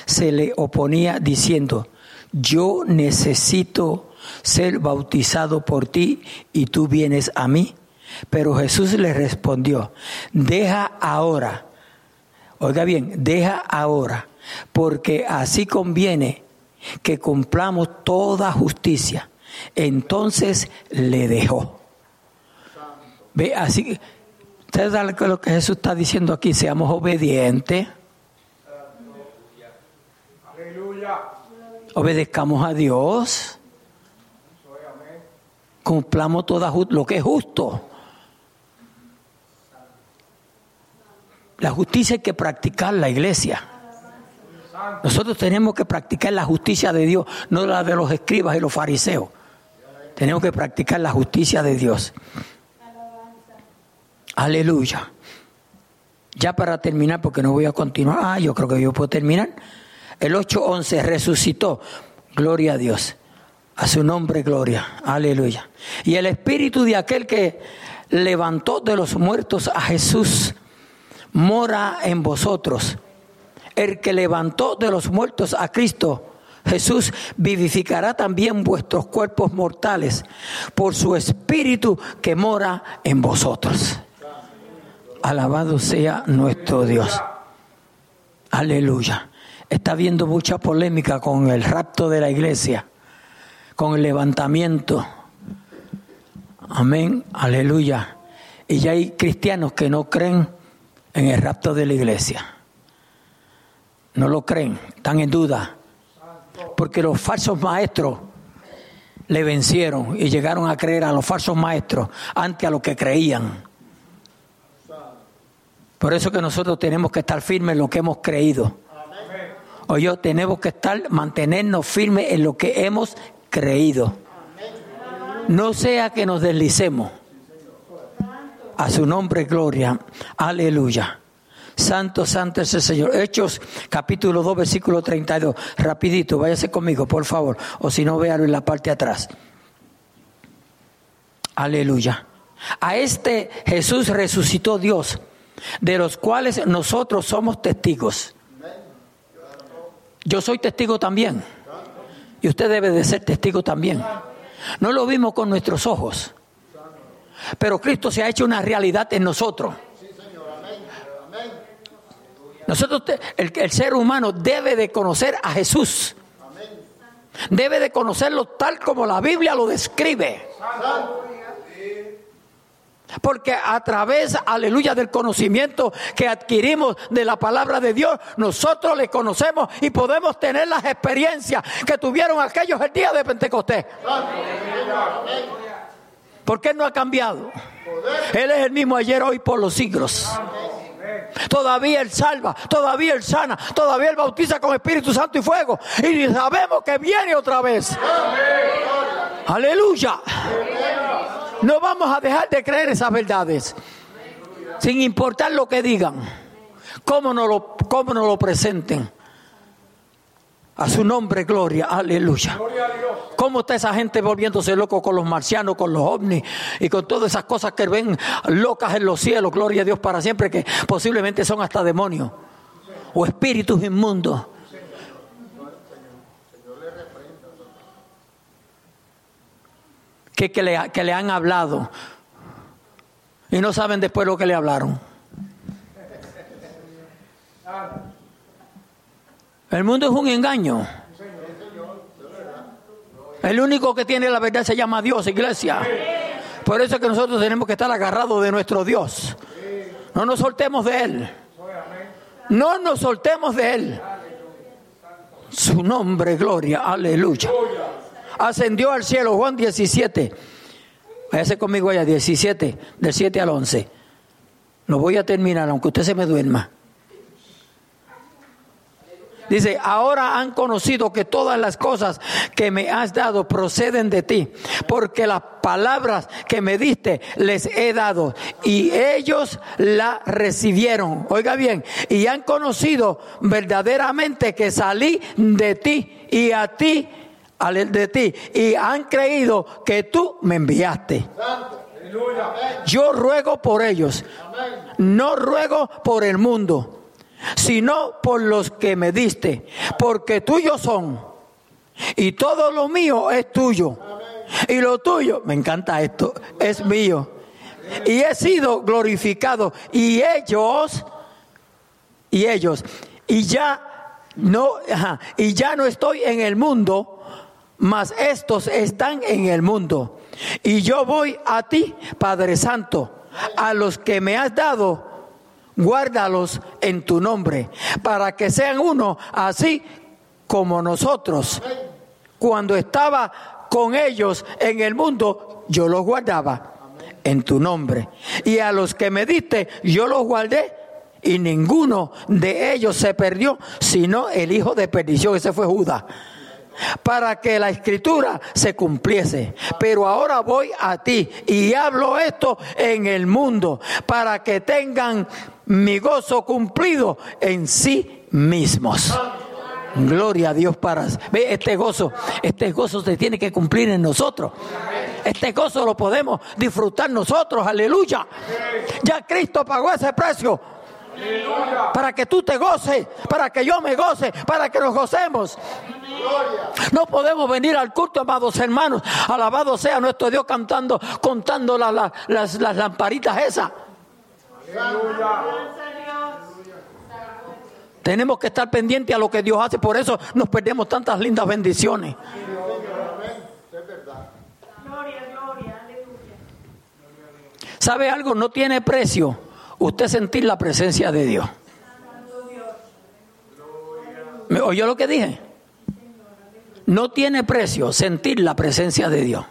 se le oponía diciendo, yo necesito ser bautizado por ti y tú vienes a mí. Pero Jesús le respondió, deja ahora, oiga bien, deja ahora, porque así conviene que cumplamos toda justicia. Entonces le dejó. Ve, así, ustedes saben lo que Jesús está diciendo aquí, seamos obedientes, Aleluya. obedezcamos a Dios, cumplamos toda lo que es justo. La justicia hay que practicar la iglesia. Nosotros tenemos que practicar la justicia de Dios, no la de los escribas y los fariseos. Tenemos que practicar la justicia de Dios. Aleluya. Ya para terminar, porque no voy a continuar. Ah, yo creo que yo puedo terminar. El 8.11 resucitó. Gloria a Dios. A su nombre, gloria. Aleluya. Y el espíritu de aquel que levantó de los muertos a Jesús mora en vosotros. El que levantó de los muertos a Cristo, Jesús, vivificará también vuestros cuerpos mortales por su espíritu que mora en vosotros. Alabado sea nuestro Dios. Aleluya. está habiendo mucha polémica con el rapto de la iglesia, con el levantamiento. Amén, aleluya. Y ya hay cristianos que no creen en el rapto de la iglesia. No lo creen, están en duda. Porque los falsos maestros le vencieron y llegaron a creer a los falsos maestros antes a lo que creían. Por eso que nosotros tenemos que estar firmes en lo que hemos creído. O yo tenemos que estar, mantenernos firmes en lo que hemos creído. No sea que nos deslicemos. A su nombre, gloria. Aleluya. Santo, santo es el Señor. Hechos capítulo 2, versículo 32. Rapidito, váyase conmigo, por favor. O si no, véalo en la parte de atrás. Aleluya. A este Jesús resucitó Dios de los cuales nosotros somos testigos. Yo soy testigo también. Y usted debe de ser testigo también. No lo vimos con nuestros ojos. Pero Cristo se ha hecho una realidad en nosotros. Nosotros, el, ser humano debe de conocer a Jesús. Debe de conocerlo tal como la Biblia lo describe. Porque a través, aleluya, del conocimiento que adquirimos de la palabra de Dios, nosotros le conocemos y podemos tener las experiencias que tuvieron aquellos el día de Pentecostés. Porque Él no ha cambiado. Él es el mismo ayer, hoy, por los siglos. Todavía Él salva, todavía Él sana, todavía Él bautiza con Espíritu Santo y fuego. Y sabemos que viene otra vez. Aleluya. No vamos a dejar de creer esas verdades. Sin importar lo que digan. Cómo nos lo, cómo nos lo presenten. A su nombre, gloria, aleluya. ¿Cómo está esa gente volviéndose loco con los marcianos, con los ovnis y con todas esas cosas que ven locas en los cielos, gloria a Dios para siempre, que posiblemente son hasta demonios o espíritus inmundos? Que, que, le, que le han hablado y no saben después lo que le hablaron. El mundo es un engaño. El único que tiene la verdad se llama Dios, iglesia. Por eso es que nosotros tenemos que estar agarrados de nuestro Dios. No nos soltemos de Él. No nos soltemos de Él. Su nombre, gloria, aleluya. Ascendió al cielo, Juan 17. Váyase conmigo allá, 17, del 7 al 11. Lo voy a terminar, aunque usted se me duerma. Dice, ahora han conocido que todas las cosas que me has dado proceden de ti, porque las palabras que me diste les he dado y ellos la recibieron. Oiga bien, y han conocido verdaderamente que salí de ti y a ti, de ti, y han creído que tú me enviaste. Yo ruego por ellos, no ruego por el mundo sino por los que me diste, porque tuyos son, y todo lo mío es tuyo, y lo tuyo, me encanta esto, es mío, y he sido glorificado, y ellos, y ellos, y ya no, y ya no estoy en el mundo, mas estos están en el mundo, y yo voy a ti, Padre Santo, a los que me has dado, guárdalos en tu nombre, para que sean uno, así como nosotros. Cuando estaba con ellos en el mundo, yo los guardaba en tu nombre. Y a los que me diste, yo los guardé. Y ninguno de ellos se perdió, sino el hijo de perdición, ese fue Judas para que la escritura se cumpliese. Pero ahora voy a ti y hablo esto en el mundo para que tengan mi gozo cumplido en sí mismos. Gloria a Dios para ve este gozo, este gozo se tiene que cumplir en nosotros. Este gozo lo podemos disfrutar nosotros, aleluya. Ya Cristo pagó ese precio para que tú te goces, para que yo me goce, para que nos gocemos. No podemos venir al culto, amados hermanos. Alabado sea nuestro Dios cantando, contando las, las lamparitas esas. Tenemos que estar pendientes a lo que Dios hace, por eso nos perdemos tantas lindas bendiciones. Es verdad. Gloria, gloria, aleluya. ¿Sabe algo? No tiene precio usted sentir la presencia de Dios. ¿Me oyó lo que dije? No tiene precio sentir la presencia de Dios.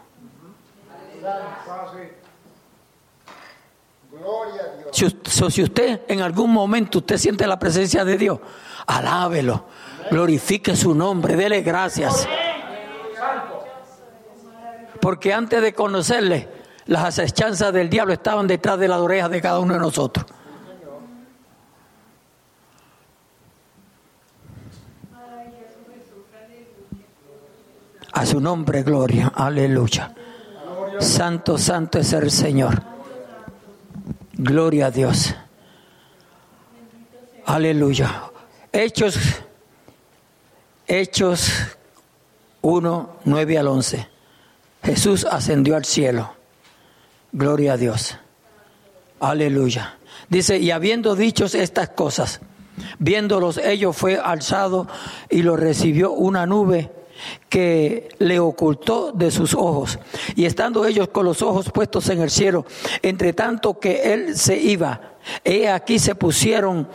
Si usted en algún momento usted siente la presencia de Dios, alábelo, glorifique su nombre, dele gracias. Porque antes de conocerle, las acechanzas del diablo estaban detrás de las orejas de cada uno de nosotros. A su nombre, gloria, aleluya. Santo, santo es el Señor. Gloria a Dios. Aleluya. Hechos, Hechos 1, 9 al 11. Jesús ascendió al cielo. Gloria a Dios. Aleluya. Dice, y habiendo dicho estas cosas, viéndolos ellos fue alzado y lo recibió una nube que le ocultó de sus ojos. Y estando ellos con los ojos puestos en el cielo, entre tanto que él se iba, he aquí se pusieron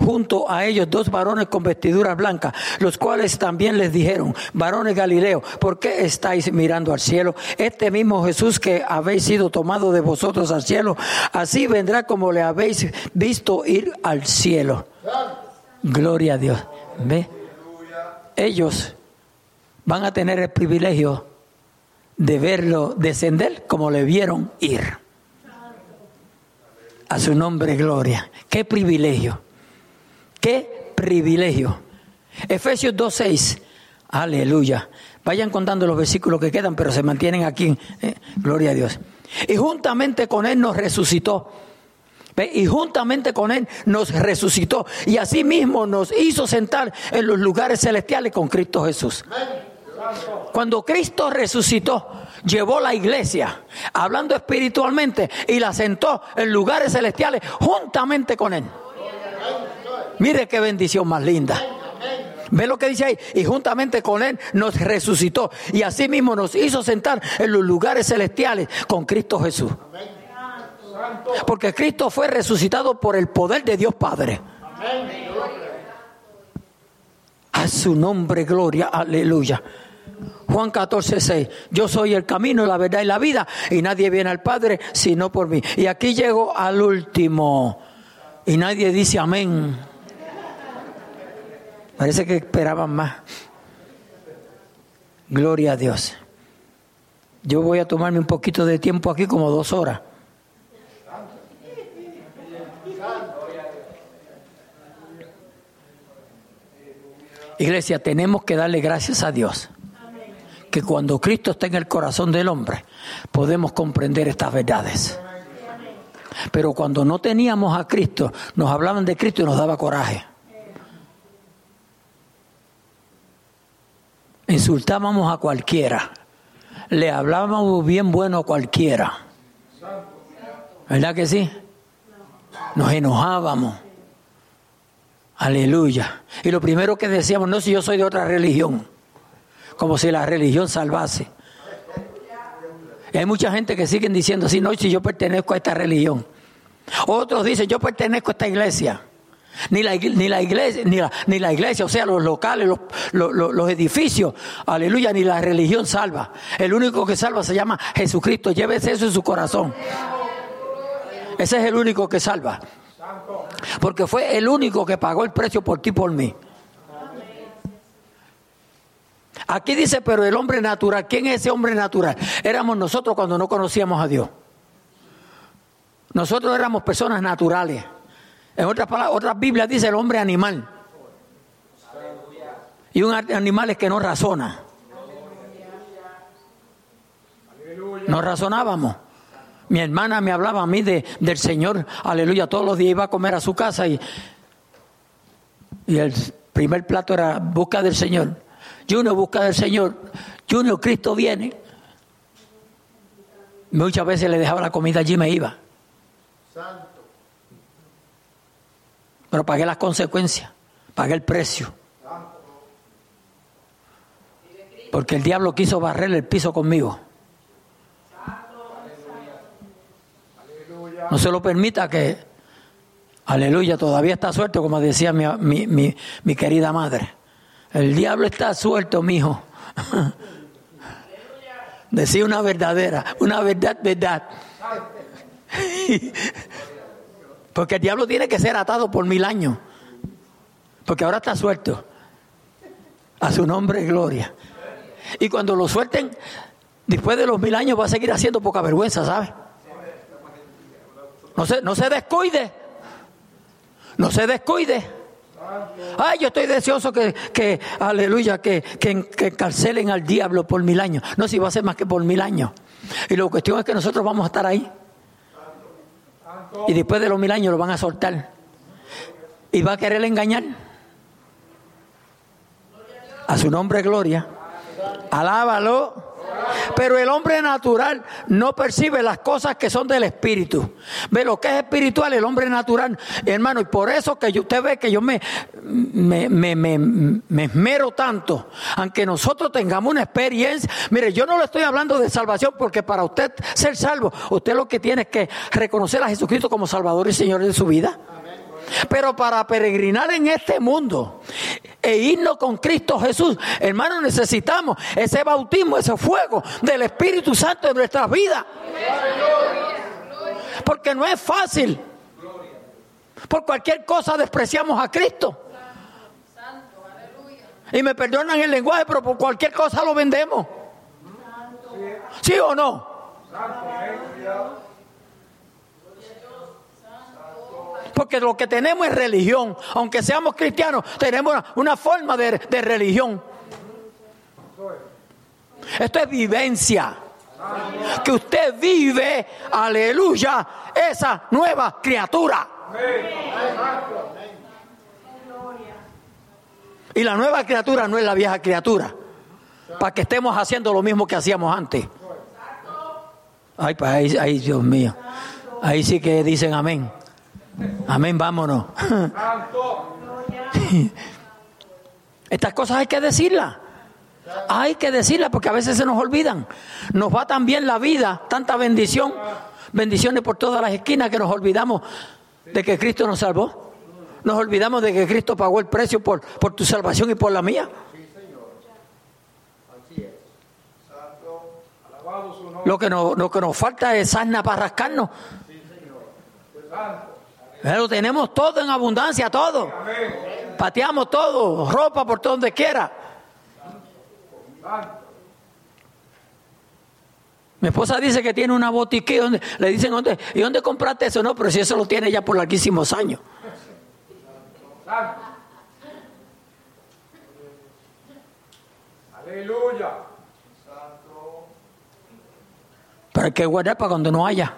junto a ellos dos varones con vestiduras blancas, los cuales también les dijeron, varones Galileo, ¿por qué estáis mirando al cielo? Este mismo Jesús que habéis sido tomado de vosotros al cielo, así vendrá como le habéis visto ir al cielo. Gloria a Dios. ¿Ve? Ellos van a tener el privilegio de verlo descender como le vieron ir. A su nombre, gloria. Qué privilegio. Qué privilegio. Efesios 2.6. Aleluya. Vayan contando los versículos que quedan, pero se mantienen aquí. eh, gloria a Dios. Y juntamente con Él nos resucitó. Y juntamente con Él nos resucitó. Y asimismo nos hizo sentar en los lugares celestiales con Cristo Jesús. Cuando Cristo resucitó, llevó la iglesia, hablando espiritualmente, y la sentó en lugares celestiales juntamente con Él. Mire qué bendición más linda. Ve lo que dice ahí. Y juntamente con Él nos resucitó. Y así mismo nos hizo sentar en los lugares celestiales con Cristo Jesús. Porque Cristo fue resucitado por el poder de Dios Padre. A su nombre, gloria, aleluya. Juan 14, 6. Yo soy el camino, la verdad y la vida, y nadie viene al Padre sino por mí. Y aquí llego al último, y nadie dice amén. Parece que esperaban más. Gloria a Dios. Yo voy a tomarme un poquito de tiempo aquí, como dos horas. Iglesia, tenemos que darle gracias a Dios que cuando Cristo está en el corazón del hombre podemos comprender estas verdades. Pero cuando no teníamos a Cristo, nos hablaban de Cristo y nos daba coraje. Insultábamos a cualquiera, le hablábamos bien bueno a cualquiera. ¿Verdad que sí? Nos enojábamos. Aleluya. Y lo primero que decíamos, no si yo soy de otra religión, como si la religión salvase. Hay mucha gente que siguen diciendo así, no, si yo pertenezco a esta religión. Otros dicen, yo pertenezco a esta iglesia. Ni la, ni la iglesia, ni la, ni la iglesia, o sea, los locales, los- los- los edificios, aleluya, ni la religión salva. El único que salva se llama Jesucristo. Llévese eso en su corazón. Ese es el único que salva. Porque fue el único que pagó el precio por ti y por mí. Aquí dice, pero el hombre natural, ¿quién es ese hombre natural? Éramos nosotros cuando no conocíamos a Dios. Nosotros éramos personas naturales. En otras palabras, otras Biblias dice el hombre animal. Y un animal es que no razona. No razonábamos. Mi hermana me hablaba a mí de, del Señor, aleluya, todos los días iba a comer a su casa y, y el primer plato era busca del Señor. Junior busca del Señor. Junior, Cristo viene. Muchas veces le dejaba la comida allí y me iba. Santo. Pero pagué las consecuencias. Pagué el precio. Porque el diablo quiso barrer el piso conmigo. No se lo permita que, aleluya, todavía está suelto, como decía mi, mi, mi, mi querida madre. El diablo está suelto, mi hijo. Decía una verdadera, una verdad, verdad. Porque el diablo tiene que ser atado por mil años. Porque ahora está suelto. A su nombre, gloria. Y cuando lo suelten, después de los mil años va a seguir haciendo poca vergüenza, ¿sabe? No se, no se descuide. No se descuide. Ay, yo estoy deseoso que, que aleluya, que, que, que encarcelen al diablo por mil años. No, si va a ser más que por mil años. Y la cuestión es que nosotros vamos a estar ahí. Y después de los mil años lo van a soltar. Y va a querer engañar. A su nombre, gloria. Alábalo. Pero el hombre natural no percibe las cosas que son del espíritu. Ve lo que es espiritual, el hombre natural, hermano, y por eso que usted ve que yo me, me, me, me, me esmero tanto, aunque nosotros tengamos una experiencia. Mire, yo no le estoy hablando de salvación porque para usted ser salvo, usted lo que tiene es que reconocer a Jesucristo como Salvador y Señor de su vida. Pero para peregrinar en este mundo e irnos con Cristo Jesús, hermano, necesitamos ese bautismo, ese fuego del Espíritu Santo en nuestras vidas. Porque no es fácil. Por cualquier cosa despreciamos a Cristo. Y me perdonan el lenguaje, pero por cualquier cosa lo vendemos. ¿Sí o no? Porque lo que tenemos es religión. Aunque seamos cristianos, tenemos una, forma de, de religión. Esto es vivencia. Que usted vive, aleluya, esa nueva criatura. Y la nueva criatura no es la vieja criatura. Para que estemos haciendo lo mismo que hacíamos antes. Ay, pues ahí, Dios mío. Ahí sí que dicen amén. Amén, vámonos. Estas cosas hay que decirlas. Hay que decirlas porque a veces se nos olvidan. Nos va tan bien la vida, tanta bendición, bendiciones por todas las esquinas que nos olvidamos de que Cristo nos salvó. Nos olvidamos de que Cristo pagó el precio por, por tu salvación y por la mía. Lo que, nos, lo que nos falta es sarna para rascarnos. Pero tenemos todo en abundancia, todo. Pateamos todo, ropa por donde quiera. Mi esposa dice que tiene una botique donde le dicen dónde y dónde compraste eso, no, pero si eso lo tiene ya por larguísimos años. Aleluya. Pero hay que guardar para cuando no haya.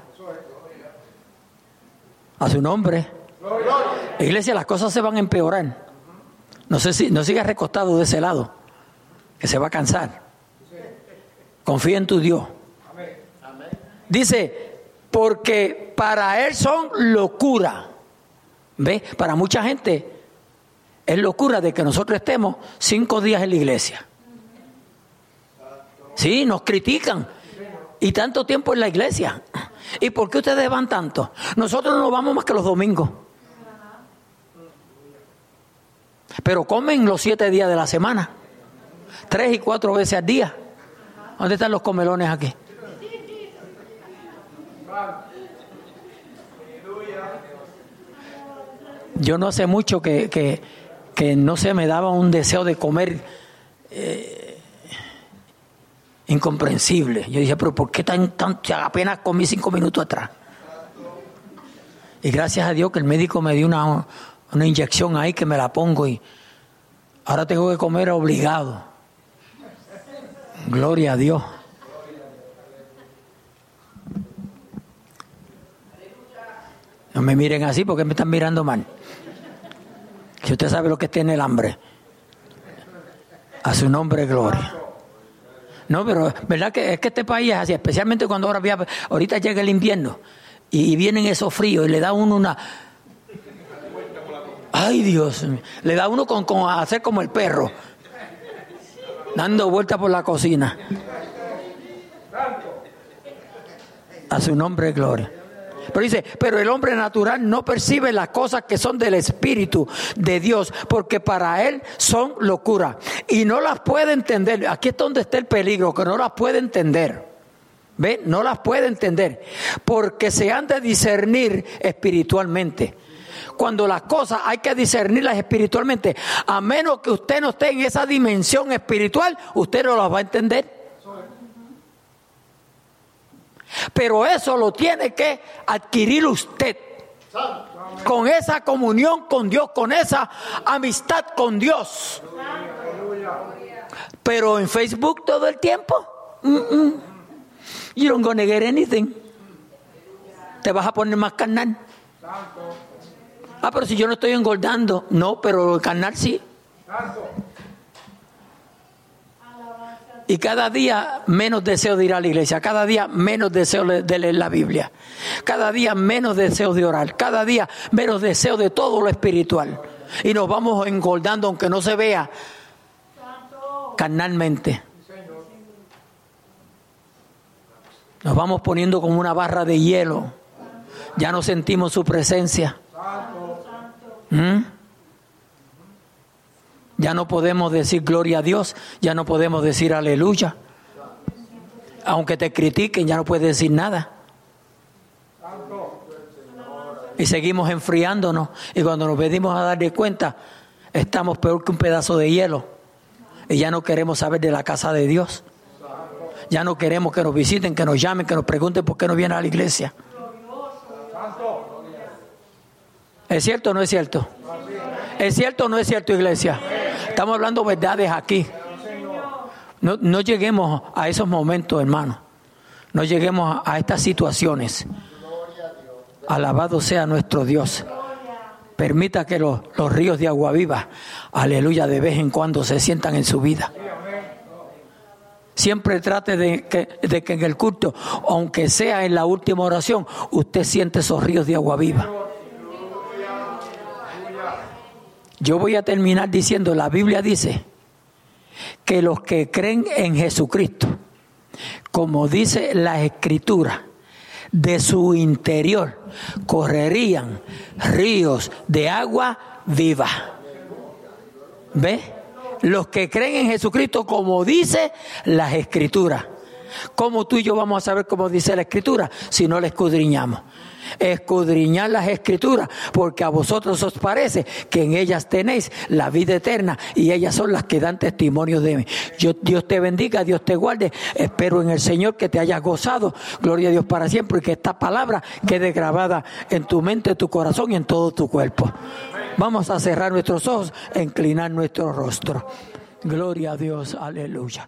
A su nombre. Iglesia, las cosas se van a empeorar. No sé si no sigas recostado de ese lado, que se va a cansar. Confía en tu Dios. Dice, porque para él son locura. ¿Ve? Para mucha gente es locura de que nosotros estemos cinco días en la iglesia. Sí, nos critican. Y tanto tiempo en la iglesia. ¿Y por qué ustedes van tanto? Nosotros no vamos más que los domingos. Pero comen los siete días de la semana. Tres y cuatro veces al día. ¿Dónde están los comelones aquí? Yo no hace mucho que, que, que no se me daba un deseo de comer eh, incomprensible. Yo dije, pero ¿por qué tan, tan apenas comí cinco minutos atrás? Y gracias a Dios que el médico me dio una, una inyección ahí que me la pongo y ahora tengo que comer obligado. Gloria a Dios. No me miren así porque me están mirando mal. Si usted sabe lo que tiene el hambre. A su nombre, gloria. No, pero verdad que es que este país es así, especialmente cuando ahora ahorita llega el invierno y, vienen esos fríos y le da uno una Ay, Dios. Le da uno con, con hacer como el perro, dando vueltas por la cocina. A su nombre, gloria. Pero dice, pero el hombre natural no percibe las cosas que son del Espíritu de Dios, porque para él son locura. Y no las puede entender. Aquí es donde está el peligro, que no las puede entender. ¿Ve? No las puede entender. Porque se han de discernir espiritualmente. Cuando las cosas hay que discernirlas espiritualmente, a menos que usted no esté en esa dimensión espiritual, usted no las va a entender. Pero eso lo tiene que adquirir usted. Con esa comunión con Dios, con esa amistad con Dios. Pero en Facebook todo el tiempo. mm, mm, You don't gonna get anything. Te vas a poner más carnal. Ah, pero si yo no estoy engordando. No, pero el carnal sí. Y cada día menos deseo de ir a la iglesia, cada día menos deseo de leer la Biblia, cada día menos deseo de orar, cada día menos deseo de todo lo espiritual. Y nos vamos engordando aunque no se vea carnalmente. Nos vamos poniendo como una barra de hielo. Ya no sentimos su presencia. ¿Mm? Ya no podemos decir gloria a Dios, ya no podemos decir aleluya. Aunque te critiquen, ya no puedes decir nada. Y seguimos enfriándonos. Y cuando nos venimos a dar de cuenta, estamos peor que un pedazo de hielo. Y ya no queremos saber de la casa de Dios. Ya no queremos que nos visiten, que nos llamen, que nos pregunten por qué no vienen a la iglesia. ¿Es cierto o no es cierto? ¿Es cierto o no es cierto, iglesia? Estamos hablando verdades aquí. No, no lleguemos a esos momentos, hermano. No lleguemos a, estas situaciones. Alabado sea nuestro Dios. Permita que los, los ríos de agua viva, aleluya, de vez en cuando se sientan en su vida. Siempre trate de que, de que en el culto, aunque sea en la última oración, usted siente esos ríos de agua viva. Yo voy a terminar diciendo, la Biblia dice que los que creen en Jesucristo, como dice la Escritura, de su interior correrían ríos de agua viva. ¿Ve? Los que creen en Jesucristo, como dice las Escrituras. ¿Cómo tú y yo vamos a saber cómo dice la Escritura si no la escudriñamos? Escudriñar las escrituras, porque a vosotros os parece que en ellas tenéis la vida eterna y ellas son las que dan testimonio de mí. Yo, Dios te bendiga, Dios te guarde. Espero en el Señor que te hayas gozado. Gloria a Dios para siempre y que esta palabra quede grabada en tu mente, tu corazón y en todo tu cuerpo. Vamos a cerrar nuestros ojos e inclinar nuestro rostro. Gloria a Dios, aleluya.